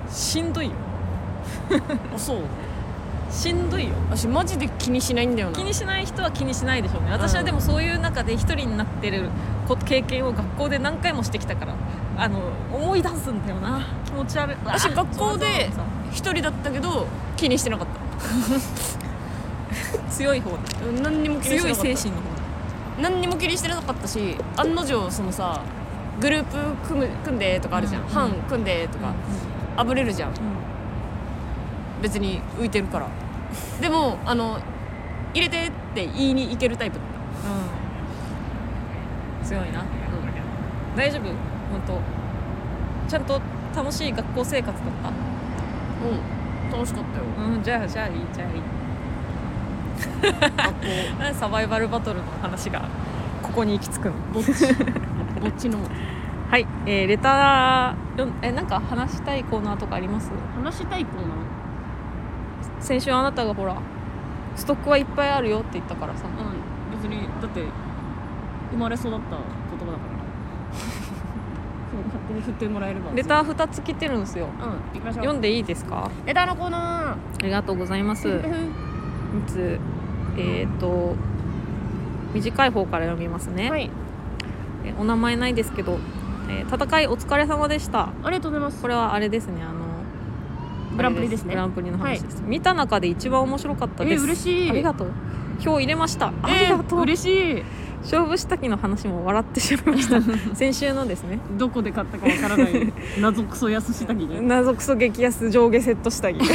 Speaker 2: しんどいよ [laughs]
Speaker 1: あそう？
Speaker 2: しんどいよ。
Speaker 1: 私マジで気にしないんだよな。
Speaker 2: 気にしない人は気にしないでしょうね。私はでもそういう中で一人になってるこ経験を学校で何回もしてきたからあの思い出すんだよな。気持ち悪い。
Speaker 1: 私
Speaker 2: あ
Speaker 1: 学校で一人だったけど気にしてなかっ [laughs]
Speaker 2: 強い方だ。
Speaker 1: たうん何にも気にして
Speaker 2: 強
Speaker 1: ないかった。
Speaker 2: 精神の方だ。
Speaker 1: 何にも気にしてなかったし案の定そのさグループ組む組んでとかあるじゃん、
Speaker 2: うん。
Speaker 1: 班組んでとか、あぶれるじゃん。
Speaker 2: うん
Speaker 1: 別に浮いてるから。[laughs] でもあの入れてって言いに行けるタイプだっ
Speaker 2: うん。強いな、大丈夫？本当。ちゃんと楽しい学校生活だった？
Speaker 1: たう。ん楽しかったよ。
Speaker 2: うんじゃあじゃあいいじゃあいい。
Speaker 1: 学校。[laughs]
Speaker 2: サバイバルバトルの話がここに行き着くの？
Speaker 1: ぼっち。ぼっちの。
Speaker 2: はい、えー、レターえなんか話したいコーナーとかあります？
Speaker 1: 話したいコーナ
Speaker 2: 先週あなたがほらストックはいっぱいあるよって言ったからさ。
Speaker 1: ーうん。別にだって生まれ育った言葉だから。[laughs] そう勝手に振ってもらえれば。
Speaker 2: レター2つ来てるんですよ。
Speaker 1: うん行きましょう。
Speaker 2: 読んでいいですか？
Speaker 1: レターのコーナ
Speaker 2: ありがとうございます。
Speaker 1: ー
Speaker 2: いつ。えっ、と短い方から読みますね、
Speaker 1: はい。
Speaker 2: えお名前ないですけど、えー戦いお疲れ様でした。
Speaker 1: ありがとうございます。
Speaker 2: これはあれですねあの
Speaker 1: グランプリですね。
Speaker 2: グランプリの話です、見た中で一番面白かった
Speaker 1: え
Speaker 2: です。
Speaker 1: 嬉しい。
Speaker 2: ありがとう。票入れました。あ
Speaker 1: え
Speaker 2: りがとう、
Speaker 1: 嬉しい。
Speaker 2: 勝負下着の話も笑ってしまいました。[laughs] 先週のですね。
Speaker 1: どこで買ったかわからない。[laughs] 謎クソ安下着ね
Speaker 2: 謎クソ激安上下セット下着 [laughs]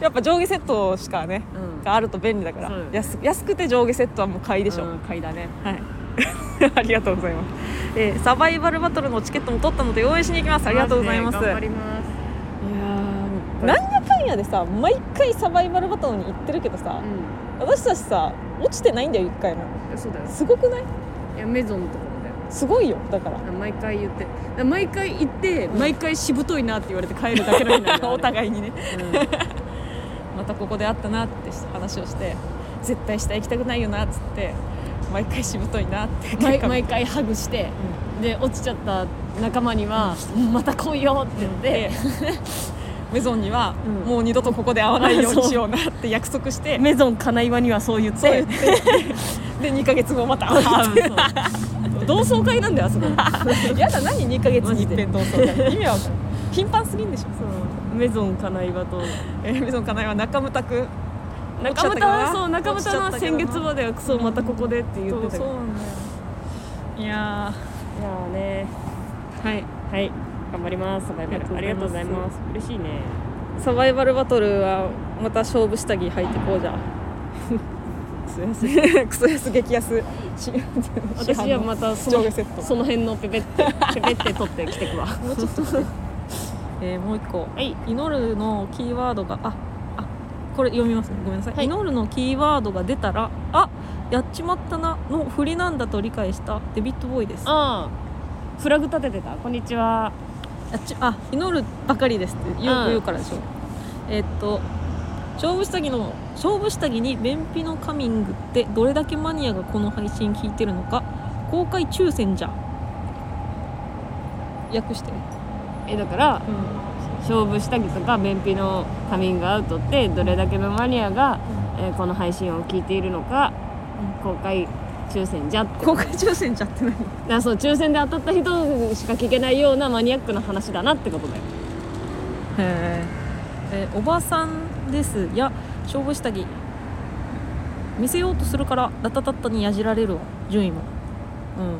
Speaker 2: やっぱ上下セットしかね
Speaker 1: うん。
Speaker 2: があると便利だから。安安くて上下セットはもう買いでしょ、
Speaker 1: うん買いだね。
Speaker 2: はい。ありがとうございます、えーサバイバルバトルのチケットも取ったので応援しに行きます。ありがとうございます。
Speaker 1: マジで頑張ります
Speaker 2: なんやかんやでさ毎回サバイバルバトルに行ってるけどさ、
Speaker 1: う
Speaker 2: 私たちさ落ちてないんだよ一回も。
Speaker 1: んそうだよ。
Speaker 2: すごくない？
Speaker 1: いやメゾンのところだよ。
Speaker 2: すごいよだから。
Speaker 1: あ毎回言って。だ毎回行って、毎回しぶといなって言われて帰るだけなんだよ [laughs]
Speaker 2: お互いにね。またここで会ったなって話をして絶対下行きたくないよなっつって毎回しぶといなって。[laughs]
Speaker 1: 毎
Speaker 2: 結果
Speaker 1: 毎回ハグして、で落ちちゃった仲間には「また来いよ」って言って、
Speaker 2: メゾンには、
Speaker 1: うん。
Speaker 2: もう二度とここで会わないようにしようなって約束して。[laughs]
Speaker 1: メゾン金岩にはそう言って。
Speaker 2: そう言って。で2ヶ月後また会う。[laughs]
Speaker 1: 同窓会なんだよあそこ。[laughs]
Speaker 2: やだ何？2ヶ月に一遍同窓会意味は頻繁すぎんでしょ。
Speaker 1: そう。メゾン金岩と。
Speaker 2: えーメゾンかなえは中村く
Speaker 1: 中村はそう中村は先月まではそうまたここでって言ってたけど
Speaker 2: そうそうなんだよいや
Speaker 1: いやーね
Speaker 2: ーはい
Speaker 1: はい頑張ります。サバイバルあ
Speaker 2: ありがとうございま
Speaker 1: ます。す嬉しいね。
Speaker 2: サバイバルバトルはまた勝負下着履いてこうじゃ。
Speaker 1: クソ安。[laughs]
Speaker 2: 激安。し
Speaker 1: 私はまたそのその辺のペペってペペって取ってきてくわ。
Speaker 2: もうちょっと。[laughs] えーもう一個。
Speaker 1: はい。
Speaker 2: 祈るのキーワードがああこれ読みますね。ごめんなさい、
Speaker 1: はい。
Speaker 2: 祈るのキーワードが出たらあやっちまったなの振りなんだと理解した。デビッドボーイです。
Speaker 1: ああフラグ立ててた。こんにちは
Speaker 2: あ祈るばかりですってよく言うからでしょ、えーっと勝負下着の勝負下着に便秘のカミングってどれだけマニアがこの配信聞いてるのか公開抽選じゃ訳して、
Speaker 1: えだから勝負下着とか便秘のカミングアウトってどれだけのマニアが、えーこの配信を聞いているのか公開抽選じゃって。
Speaker 2: 公開抽選じゃって何
Speaker 1: だそう抽選で当たった人しか聞けないようなマニアックな話だなってことだよ。
Speaker 2: へえーおばさんです。や勝負下着。見せようとするからラタタッタにやじられるわ。順位も。うん。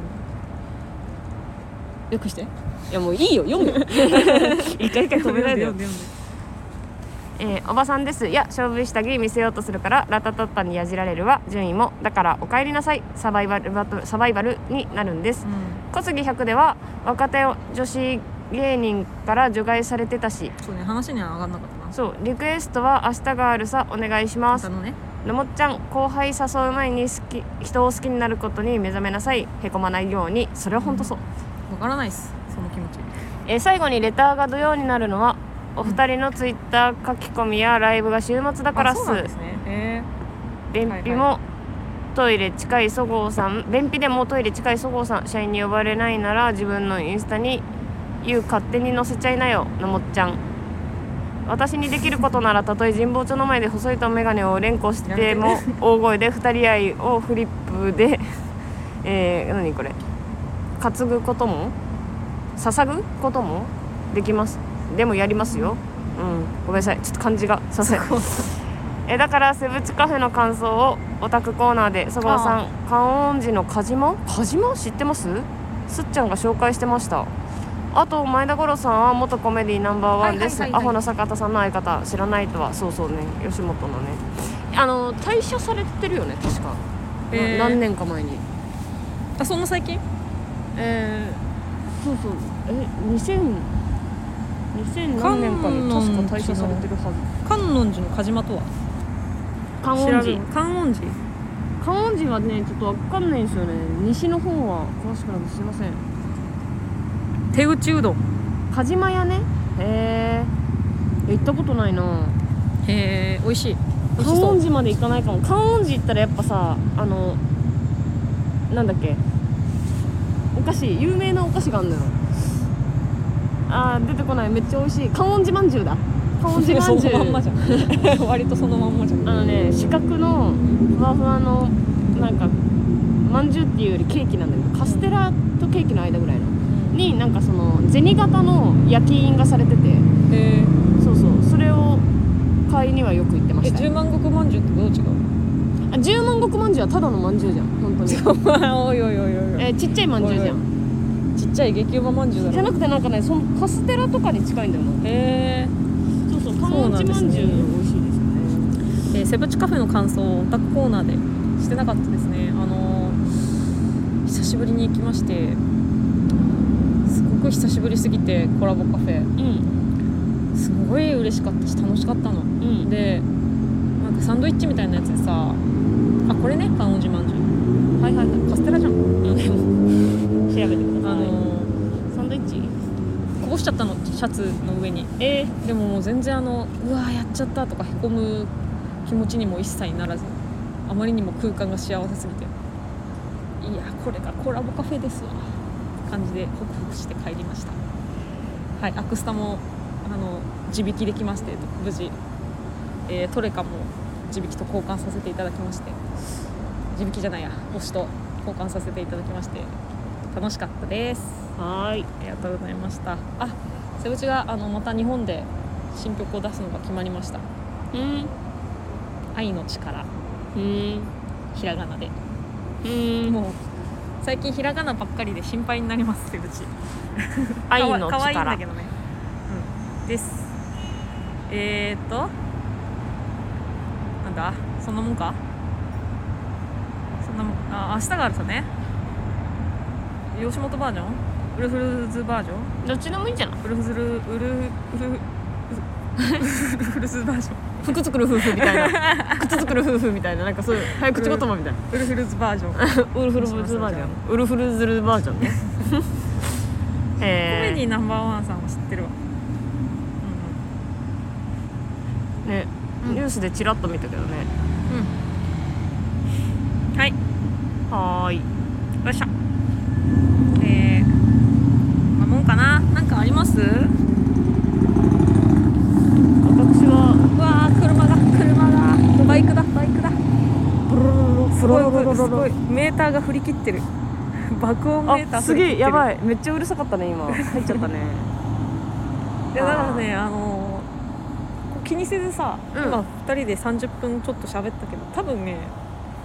Speaker 2: よくして。
Speaker 1: いやもういいよ。読む。よ [laughs] 一回一回止めないでよえーおばさんです。いや勝負下着見せようとするからラタタッタにやじられるは順位も。だからお帰りなさい。サバイバルバトルサバイバルになるんです。小杉100では若手女子芸人から除外されてたし。
Speaker 2: そうね話には上がんなかったな。
Speaker 1: そう。リクエストは明日があるさ。お願いします。
Speaker 2: あのね。
Speaker 1: のもっちゃん後輩誘う前に好き人を好きになることに目覚めなさい。へこまないように。それは本当そう、
Speaker 2: わからないっす。その気持ち。
Speaker 1: えー最後にレターが土曜になるのはお二人のツイッター書き込みやライブが週末だからっす。便秘も、
Speaker 2: は
Speaker 1: トイレ近いそごうさん。便秘でもトイレ近いそごうさん社員に呼ばれないなら自分のインスタに言う勝手に載せちゃいなよのもっちゃん。私にできることならたとえ神保町の前で細いと眼鏡を連呼しても [laughs] 大声で二人愛をフリップで [laughs] えー、何これ。担ぐことも？捧ぐことも？できますでもやりますよ。うん。ごめんなさい。ちょっと漢字が。させ [laughs] えだからセブチカフェの感想をオタクコーナーでそごうさん観音寺のカジマカジマ知ってます？すっちゃんが紹介してました。あと前田五郎さんは元コメディナンバーワンです、アホな坂田さんの相方。知らないとは。そうそうね。吉本のね。あの退社されてるよね確か、
Speaker 2: へー。
Speaker 1: な何年か前に。
Speaker 2: あそんな最近？
Speaker 1: えー、そうそう。え2000 2000何年かに確か退社されてるはず。
Speaker 2: 観音寺の鹿島とは？
Speaker 1: 観音寺。
Speaker 2: 観音寺？
Speaker 1: 観音寺はねちょっとわかんないんですよね。西の方は詳しくなくてすいません。
Speaker 2: 手打ちうどん。
Speaker 1: 鹿島屋ね。へえ行ったことないな。
Speaker 2: へえ美味しい。
Speaker 1: 観音寺まで行かないかも。観音寺行ったらやっぱさあのなんだっけ。お菓子有名なお菓子があるのよあー出てこない。めっちゃ美味しい。観音寺まんじゅうだ観音寺まんじゅう
Speaker 2: 割とそのまんまじゃん。
Speaker 1: あのね四角のふわふわのなんかまんじゅうっていうよりケーキなんだけどカステラとケーキの間ぐらいの。になんかその銭形の焼き印がされてて。
Speaker 2: へえ
Speaker 1: そうそう。それを買いにはよく行ってま
Speaker 2: え
Speaker 1: した。よ
Speaker 2: 十万石まんじゅうってどう違う
Speaker 1: あ十万石まんじゅうはただのまんじゅうじゃん。本当に。[laughs]
Speaker 2: おいおいおいおいおい。
Speaker 1: えーちっちゃいまんじゅうじゃん
Speaker 2: ちゃい激うままんじゅうだろ。
Speaker 1: じゃなくてなんかねそのカステラとかに近いんだよな。
Speaker 2: へ
Speaker 1: そうそう
Speaker 2: そう
Speaker 1: 観
Speaker 2: なんですね。
Speaker 1: 音寺まんじゅう美味しいですよね。
Speaker 2: えーセブチカフェの感想をオタクコーナーでしてなかったですね。あのー久しぶりに行きましてすごく久しぶりすぎてコラボカフェ。
Speaker 1: うん。
Speaker 2: すごい嬉しかったし楽しかったの。
Speaker 1: うん。
Speaker 2: でなんかサンドイッチみたいなやつでさあこれね観音寺まんじゅうはいはいはい。カステラじゃん。
Speaker 1: 調べてください。
Speaker 2: あのーこぼしちゃったのシャツの上に。
Speaker 1: え
Speaker 2: でももう全然あのうわーやっちゃったとかへこむ気持ちにも一切ならずあまりにも空間が幸せすぎて。いやこれがコラボカフェですわ。感じでホクホクして帰りました。はいアクスタもあの地引きできまして無事、えートレカも地引きと交換させていただきまして。地引きじゃないや推しと交換させていただきまして。楽しかったです。
Speaker 1: ー、はーい。
Speaker 2: ありがとうございました。あセブチがあのまた日本で新曲を出すのが決まりました。
Speaker 1: うん「
Speaker 2: 愛の力。
Speaker 1: うん」
Speaker 2: ひらがなで。
Speaker 1: うん。
Speaker 2: もう最近ひらがなばっかりで心配になりますセブチ。[laughs]
Speaker 1: 愛の
Speaker 2: かわかわいいんだ
Speaker 1: 力
Speaker 2: けどね、うん、です。えー、っとなんだ？そんなもんか？そんなもんあ明日があるさね。吉本バージョン？ウルフルズバージョン？
Speaker 1: どっちでもいいんじゃない？
Speaker 2: ウルフズルウルウルウルフルズバージョン。
Speaker 1: 服作る夫婦みたいな。靴作る夫婦みたいな。なんかそういう早口言葉みたいな。
Speaker 2: ウルフルズバージョン。コ
Speaker 1: ウルフルズバージョン。ウルフルズルバージョンね。[laughs] へ
Speaker 2: メディナンバーワンさんは知ってるわ、うん。
Speaker 1: ニュースでチラッと見たけどね。
Speaker 2: うん。うん、はい。よ
Speaker 1: はーい。
Speaker 2: っしゃえー、まあもんかななんかあります？
Speaker 1: 私は。
Speaker 2: うわー車が車がバイクだバイクだ。すごいすごいメーターが振り切ってる爆音メーター
Speaker 1: あすげえやば
Speaker 2: い
Speaker 1: いめっちゃうるさかったね今入っちゃったね
Speaker 2: いやだからねあの気にせずさ、
Speaker 1: うん
Speaker 2: 今2人で30分ちょっと喋ったけど多分ね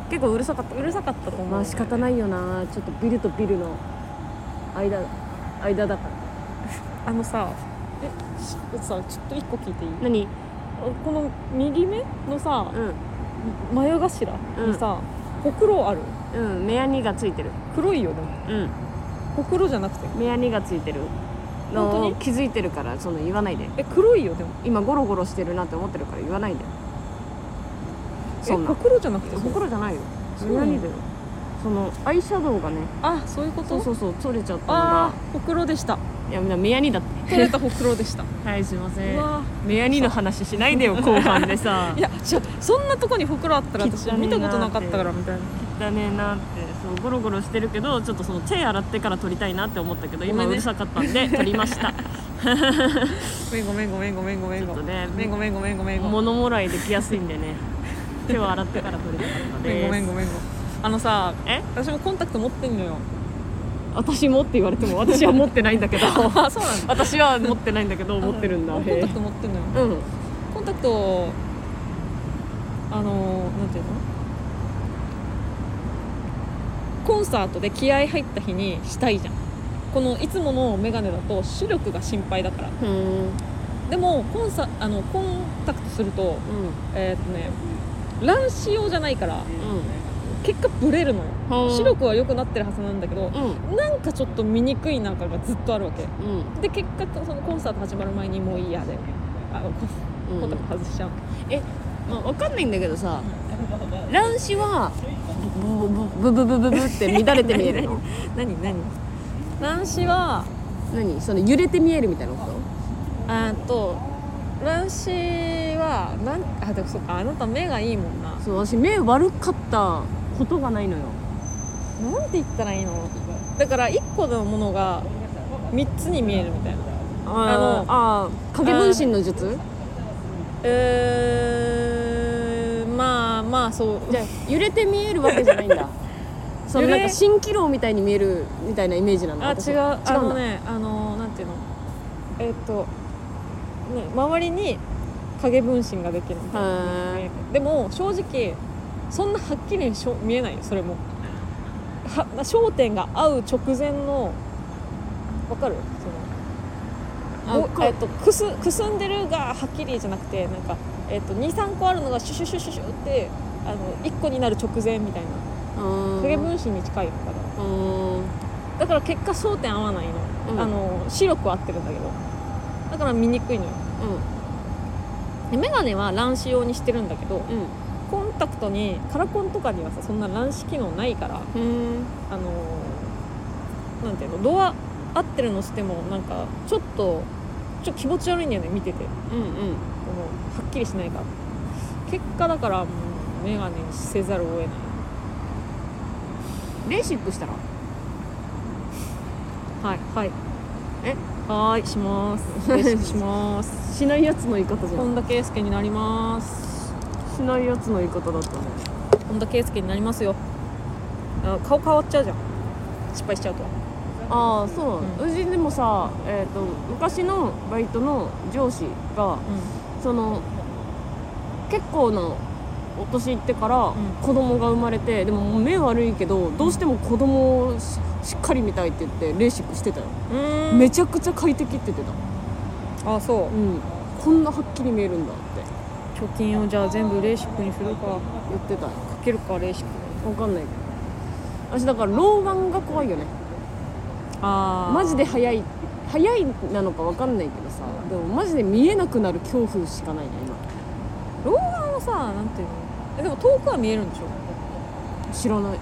Speaker 1: 結構うるさかった
Speaker 2: うるさかったと思う
Speaker 1: まあ仕方ないよなちょっとビルとビルの間間だから
Speaker 2: あのさえしさちょっと一個聞いていい？
Speaker 1: 何？
Speaker 2: この右目のさ
Speaker 1: う
Speaker 2: 眉頭にさ、ほくろある？
Speaker 1: んうん目やにがついてる。
Speaker 2: 黒いよでも。
Speaker 1: うん。
Speaker 2: ほくろじゃなくて？
Speaker 1: 目やにがついてる
Speaker 2: 本当に？
Speaker 1: 気づいてるからその言わないで。
Speaker 2: え黒いよでも。
Speaker 1: 今ゴロゴロしてるなって思ってるから言わないで。そんな。
Speaker 2: えほくろじゃなくて？
Speaker 1: ほくろじゃないよ。目やにだよそのアイシャドウがね
Speaker 2: あそういうこと？
Speaker 1: そうそうそう取れちゃったの
Speaker 2: あ
Speaker 1: が。
Speaker 2: あほくろでした。
Speaker 1: いやみんな目やにだって
Speaker 2: 取れたほくろでした。[laughs]
Speaker 1: はいすいませ
Speaker 2: うんわ
Speaker 1: 目やにの話しないでよ後半でさ。[laughs]
Speaker 2: いやちょそんなとこにほくろあったら私見たことなかったからみたいな。
Speaker 1: だねえなって。そうゴロゴロしてるけどちょっとその手洗ってから撮りたいなって思ったけど今うるさかったんで [laughs] 撮りました。
Speaker 2: ごめんごめんごめんごめんごめんごめんごめんごめんごめんごめん
Speaker 1: 物もらいできやすいんでね手を洗ってから撮りたかった
Speaker 2: ご
Speaker 1: です
Speaker 2: めんごめんごめんあのさ
Speaker 1: え？
Speaker 2: 私もコンタクト持ってんのよ。
Speaker 1: 私もって言われても私は持ってないんだけど。[laughs]
Speaker 2: あそうなんだ。
Speaker 1: 私は持ってないんだけど持ってるんだ。
Speaker 2: コンタクト持ってんのよ。
Speaker 1: うん。
Speaker 2: コンタクトあのなんていうの？コンサートで気合入った日にしたいじゃん。このいつもの眼鏡だと視力が心配だから。
Speaker 1: うん。
Speaker 2: でもコンサあのコンタクトすると
Speaker 1: うん。
Speaker 2: えーっとね乱視用じゃないから。
Speaker 1: う
Speaker 2: 結果ブレるのよ。
Speaker 1: ん。
Speaker 2: 視力は良くなってるはずなんだけど
Speaker 1: うん。
Speaker 2: なんかちょっと見にくいなんかがずっとあるわけ。
Speaker 1: うん。
Speaker 2: で結果そのコンサート始まる前にもういいやで。あコンコンタクト外しちゃう、
Speaker 1: まあ、わかんないんだけどさ乱視はブブブブブブブって乱れて見えるの？[laughs]
Speaker 2: 何何？乱視は
Speaker 1: 何？その揺れて見えるみたいなこと？
Speaker 2: あと乱視はなんあでもそっかあなた目がいいもんな。
Speaker 1: そう私目悪かったことがないのよ。
Speaker 2: なんて言ったらいいの？だから1個のものが3つに見えるみたいな。
Speaker 1: あ
Speaker 2: の
Speaker 1: あー影分身の術？
Speaker 2: えー、まあまあそう。
Speaker 1: じゃあ揺れて見えるわけじゃないんだ。[laughs] そのなんか蜃気楼みたいに見えるみたいなイメージなの？
Speaker 2: あ違う。
Speaker 1: 私は
Speaker 2: あのねあのなんていうの？えーっとね周りに影分身ができるみたいな
Speaker 1: へ
Speaker 2: でも正直そんなはっきりしょ見えないよそれも。は焦点が合う直前のわかる？そのえっとくすくすんでるがはっきりじゃなくてなんか、えっと23個あるのがシュシュシュシュシュってあの1個になる直前みたいな
Speaker 1: うん
Speaker 2: 影分身に近いのかな
Speaker 1: うん
Speaker 2: だから結果焦点合わないの,、
Speaker 1: うん
Speaker 2: あの視力は合ってるんだけどだから見にくいのよで眼鏡は乱視用にしてるんだけど
Speaker 1: うん
Speaker 2: タクトにカラコンとかにはさそんな乱視機能ないからあのーなんていうのドア合ってるのしてもなんかちょっとちょっと気持ち悪いんだよね見てて。こ
Speaker 1: うんうん。
Speaker 2: のはっきりしないから。結果だからもう眼鏡にせざるを得ない。
Speaker 1: レーシックしたら？
Speaker 2: はいはい。
Speaker 1: え？
Speaker 2: はーいします。レシピします。
Speaker 1: しないやつの言い方じゃん。
Speaker 2: 本田圭佑になります
Speaker 1: しないやつの言い方だったね。
Speaker 2: 本田圭佑になりますよ。あ顔変わっちゃうじゃん。失敗しちゃうと。
Speaker 1: ああそう、うちでもさ、えー、と昔のバイトの上司が
Speaker 2: う
Speaker 1: その結構なお年いってから
Speaker 2: ん。
Speaker 1: 子供が生まれて、でももう目悪いけどどうしても子供をししっかり見たいって言ってレーシックしてたよ、めちゃくちゃ快適って言ってた。
Speaker 2: あそう。
Speaker 1: うん。こんなはっきり見えるんだ
Speaker 2: 貯金をじゃあ全部レーシックにするかか
Speaker 1: 言ってた。よ
Speaker 2: けるかレーシック。
Speaker 1: わかんない。けど私だから老眼が怖いよね。
Speaker 2: ああ
Speaker 1: マジで早い早いなのかわかんないけどさ。でもマジで見えなくなる恐怖しかないね
Speaker 2: 老眼はさなんていうの？えでも遠くは見えるんでしょ？
Speaker 1: 今知らない。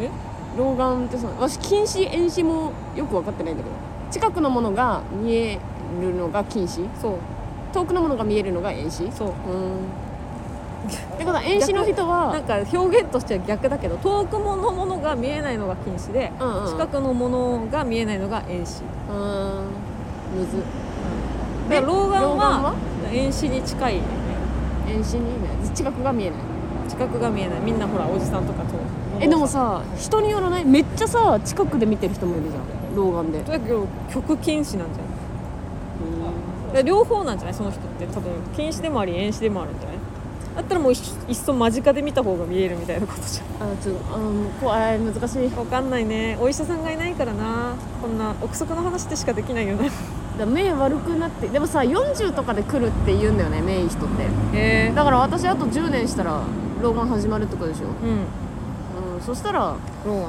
Speaker 2: え？
Speaker 1: 老眼ってさ私近視遠視もよく分かってないんだけど。近くのものが見えるのが近視？
Speaker 2: そう
Speaker 1: 遠くのものが見えるのが遠視？う。
Speaker 2: そう [laughs]
Speaker 1: ってことは遠視の人
Speaker 2: な
Speaker 1: は
Speaker 2: んか表現としては逆だけど遠くのものが見えないのが近視で
Speaker 1: うんうん。
Speaker 2: 近くのものが見えないのが遠視。
Speaker 1: うーん。むず。
Speaker 2: だから老眼は
Speaker 1: は？
Speaker 2: 遠視に近いよね。
Speaker 1: 遠視にね。近くが見えない。
Speaker 2: 近くが見えない。みんなほらおじさんとかと
Speaker 1: えでもさ人によらない？めっちゃさ近くで見てる人もいるじゃん。老眼で。
Speaker 2: だけど極近視なんじゃな両方なんじゃない？その人って多分近視でもあり遠視でもあるんじゃない？だったらもういっそ間近で見た方が見えるみたいなことじゃん。
Speaker 1: あちょっとあー怖い難しい。
Speaker 2: わかんないね。お医者さんがいないからな。こんな憶測の話でしかできないよね。
Speaker 1: だ目悪くなってでもさ40とかで来るって言うんだよね目いい人って。
Speaker 2: へえ
Speaker 1: だから私あと10年したら老眼始まるってことでしょ、
Speaker 2: うん。
Speaker 1: うん、そしたら
Speaker 2: ロー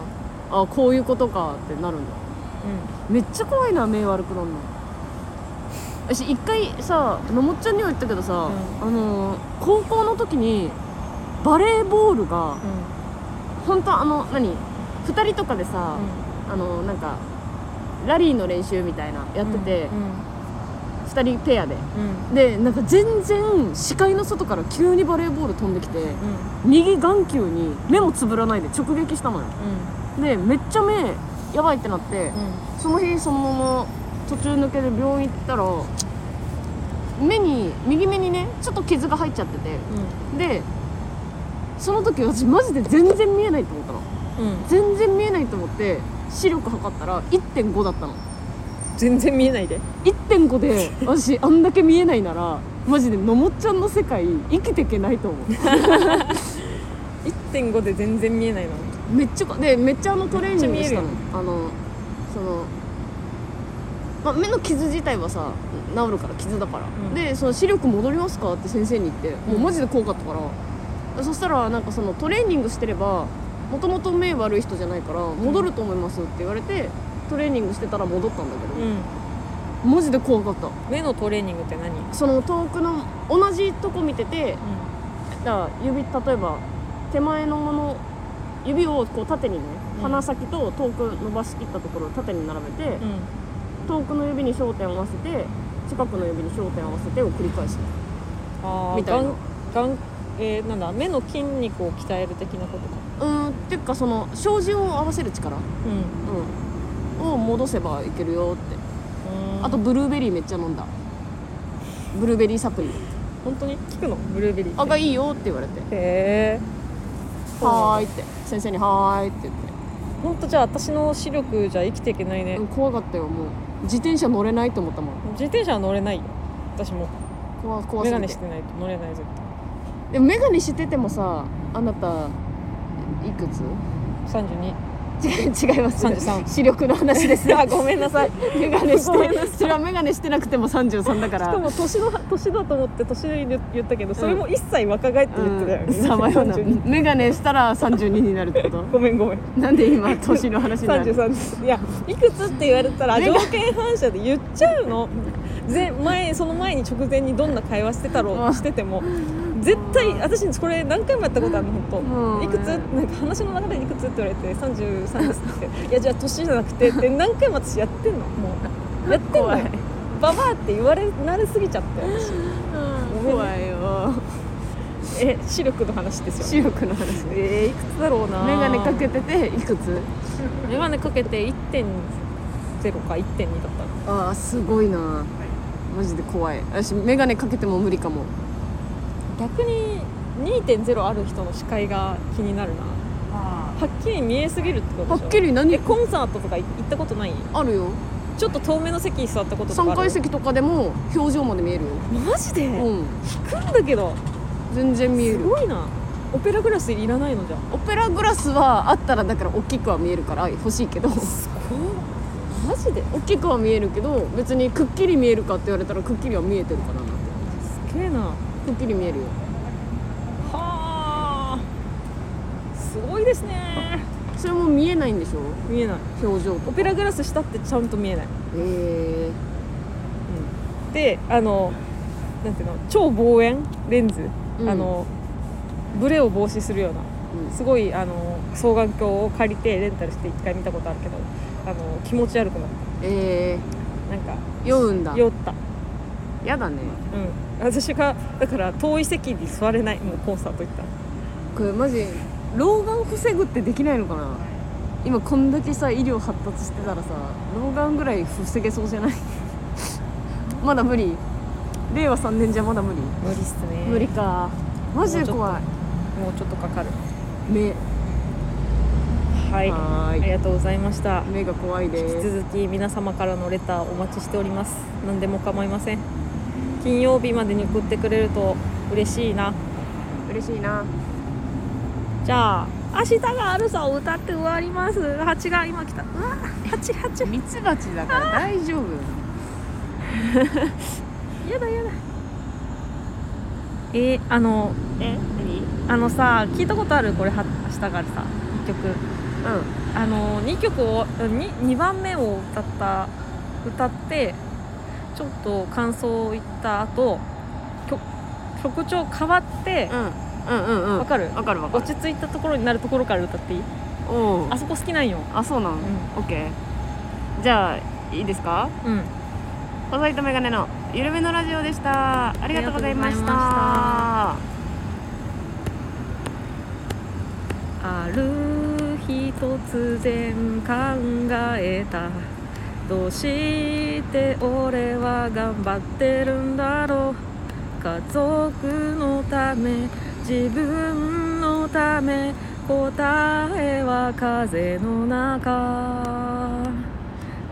Speaker 1: あこういうことかってなるんだ。
Speaker 2: う
Speaker 1: めっちゃ怖いな目悪くなるの私一回さのもっちゃんには言ったけどさ、あのー高校の時にバレーボールが
Speaker 2: んうん。
Speaker 1: 本当あの何2人とかでさ、あのなんかラリーの練習みたいなやってて、2人ペアで。
Speaker 2: うん。うん
Speaker 1: でなんか全然視界の外から急にバレーボール飛んできて
Speaker 2: うん。
Speaker 1: 右眼球に目もつぶらないで直撃したのよ。でめっちゃ目やばいってなってその日そのまま途中抜けで病院行ったら目に右目にねちょっと傷が入っちゃってて。でその時私マジで全然見えないと思ったの。
Speaker 2: うん。うん
Speaker 1: 全然見えないと思って視力測ったら1.5だったの。
Speaker 2: 全然見えないで。
Speaker 1: 1.5で私あんだけ見えないならマジでのもっちゃんの世界生きていけないと思う。[laughs]
Speaker 2: 1.5で全然見えないの。
Speaker 1: めっちゃかでめっちゃあのトレーニングしたの。あのその、まあ、目の傷自体はさ治るから傷だから、
Speaker 2: うん。
Speaker 1: でその視力戻りますかって先生に言って、もうマジで怖かったから。そしたらなんかそのトレーニングしてればもともと目悪い人じゃないから戻ると思いますって言われてトレーニングしてたら戻ったんだけど、
Speaker 2: うん。
Speaker 1: マジで怖かった。
Speaker 2: 目のトレーニングって何？
Speaker 1: その遠くの同じとこ見ててだから指例えば手前のもの指をこう縦にね、
Speaker 2: うん。
Speaker 1: 鼻先と遠く伸ばしきったところを縦に並べて、
Speaker 2: うん
Speaker 1: 遠くの指に焦点を合わせて近くの指に焦点を合わせてを繰り返す
Speaker 2: あ
Speaker 1: みたいな。
Speaker 2: がんがんえー、なんだ目の筋肉を鍛える的なことか。
Speaker 1: うーんっていうかその照準を合わせる力、
Speaker 2: うん。
Speaker 1: うん、を戻せばいけるよって。
Speaker 2: うん。
Speaker 1: あとブルーベリーめっちゃ飲んだ。ブルーベリーサプリ。
Speaker 2: 本当に？効くの？ブルーベリー。
Speaker 1: あがいいよって言われて。
Speaker 2: へえ
Speaker 1: はーいって。先生にはーいって言って、
Speaker 2: 本当じゃあ私の視力じゃ生きていけないね、
Speaker 1: うん、怖かったよもう自転車乗れないと思ったもん。
Speaker 2: 自転車は乗れないよ。私も。
Speaker 1: 怖怖すぎて。
Speaker 2: 眼鏡してないと乗れない絶対。
Speaker 1: でも眼鏡しててもさあなたいくつ
Speaker 2: ？32 [laughs]
Speaker 1: 違います。
Speaker 2: 33
Speaker 1: 視力の話です。[laughs]
Speaker 2: あごめんなさい。
Speaker 1: 眼鏡して。それは眼鏡してなくても33だか
Speaker 2: しからも年の年だと思って年で言ったけどそれも一切若返って言ってたよね、
Speaker 1: うん。さまような。
Speaker 2: 32
Speaker 1: 眼鏡したら32になるってこと。
Speaker 2: ごめんごめん。
Speaker 1: なんで今年の話になる
Speaker 2: 33ですいやいくつって言われたら条件反射で言っちゃうの。ぜ前その前に直前にどんな会話してたろ
Speaker 1: うん。
Speaker 2: うしてても絶対私これ何回もやったことあるの
Speaker 1: うん。
Speaker 2: 本当。いくつ？なんか話の中でいくつって言われて33ですって。いやじゃあ年じゃなくて [laughs] って何回も私やってんの。もう。[laughs] やってんの。
Speaker 1: 怖い。
Speaker 2: ババアって言われ慣れすぎちゃって私。ごめんね。
Speaker 1: 怖いよ。[laughs]
Speaker 2: え視力の話ですよ
Speaker 1: 視力の話。
Speaker 2: えー、いくつだろうな。
Speaker 1: 眼鏡かけてていくつ？
Speaker 2: 眼鏡かけて1.0か1.2だった
Speaker 1: ああすごいな。マジで怖い。私眼鏡かけても無理かも
Speaker 2: 逆に2.0ある人の視界が気になるな。はっきり見えすぎるってこと
Speaker 1: は
Speaker 2: でしょ？
Speaker 1: っきり何？
Speaker 2: えコンサートとか行ったことない？
Speaker 1: あるよ。
Speaker 2: ちょっと遠めの席に座ったこととかあ
Speaker 1: 3
Speaker 2: る
Speaker 1: 階席とかでも表情まで見えるよ。
Speaker 2: マジで、
Speaker 1: うん。
Speaker 2: 引くんだけど。
Speaker 1: 全然見える。
Speaker 2: すごいな。オペラグラスいらないのじゃ
Speaker 1: オペラグラスはあったらだから大きくは見えるから欲しいけど。
Speaker 2: すごいマジで？
Speaker 1: 大きくは見えるけど別にくっきり見えるかって言われたらくっきりは見えてるかななんて。
Speaker 2: すげえな。は
Speaker 1: くっきり見えるよ。
Speaker 2: あすごいですね。
Speaker 1: それも見えないんでしょ？
Speaker 2: 見えない。
Speaker 1: 表情と
Speaker 2: オペラグラスしたってちゃんと見えない。
Speaker 1: え。
Speaker 2: であのなんていうの？超望遠レンズ、
Speaker 1: うん。
Speaker 2: あのブレを防止するような。
Speaker 1: ーうん。
Speaker 2: すごいあの双眼鏡を借りてレンタルして一回見たことあるけどあの気持ち悪くなっ
Speaker 1: え。
Speaker 2: たなんか
Speaker 1: ー、酔うんだ。
Speaker 2: 酔った
Speaker 1: やだね。
Speaker 2: うん。私がだから遠い席に座れないもうコンサート行ったら
Speaker 1: これマジ老眼防ぐってできないのかな？今こんだけさ医療発達してたらさ老眼ぐらい防げそうじゃない？[laughs] まだ無理。令和3年じゃまだ無理、
Speaker 2: 無理っすね。
Speaker 1: 無理か。マジで怖い。
Speaker 2: もうちょっとかかる。
Speaker 1: 目。
Speaker 2: はい。ありがとうございました。
Speaker 1: 目が怖いで
Speaker 2: 引き
Speaker 1: す
Speaker 2: 続き皆様からのレターお待ちしております。何でも構いません金曜日までに送ってくれると嬉しいな。
Speaker 1: 嬉しいな。
Speaker 2: じゃあ「明日があるさ」を歌って終わります。蜂が今来た。うわ蜂蜂
Speaker 1: ミツバチだから大丈夫。[laughs]
Speaker 2: やだやだ。えー、あの
Speaker 1: え何？
Speaker 2: あのさ聞いたことある？これは明日があるさ1曲。
Speaker 1: う
Speaker 2: あの2曲を 2, 2番目を歌った歌ってちょっと感想を言った後曲曲調変わって
Speaker 1: ん、うん。うんうんうん。
Speaker 2: わかる？
Speaker 1: わかるわかる。
Speaker 2: 落ち着いたところになるところから歌っていい？
Speaker 1: おう
Speaker 2: あそこ好きなんよ。
Speaker 1: あそうなの、
Speaker 2: ん。
Speaker 1: オッケー。じゃあいいですか？
Speaker 2: うん。
Speaker 1: 細いとメガネのゆるめのラジオでした。ありがとうございました。
Speaker 2: ある日突然考えたどうして俺は頑張ってるんだろう。家族のため自分のため答えは風の中。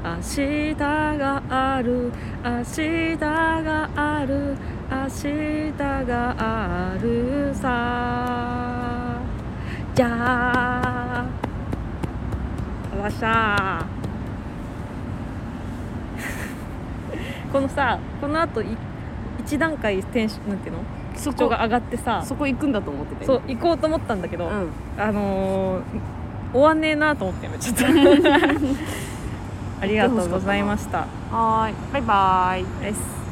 Speaker 2: 明日がある明日がある明日があるさ。じゃああらしゃこのさこのあと一段階テンションなんていうの？
Speaker 1: そ
Speaker 2: 口調が上がってさ
Speaker 1: そこ行くんだと思ってて
Speaker 2: そう行こうと思ったんだけど、
Speaker 1: うん。
Speaker 2: あのー、終わんねえなと思ってちゃった [laughs] ありがとうございました。
Speaker 1: はーい。バイバイ。
Speaker 2: です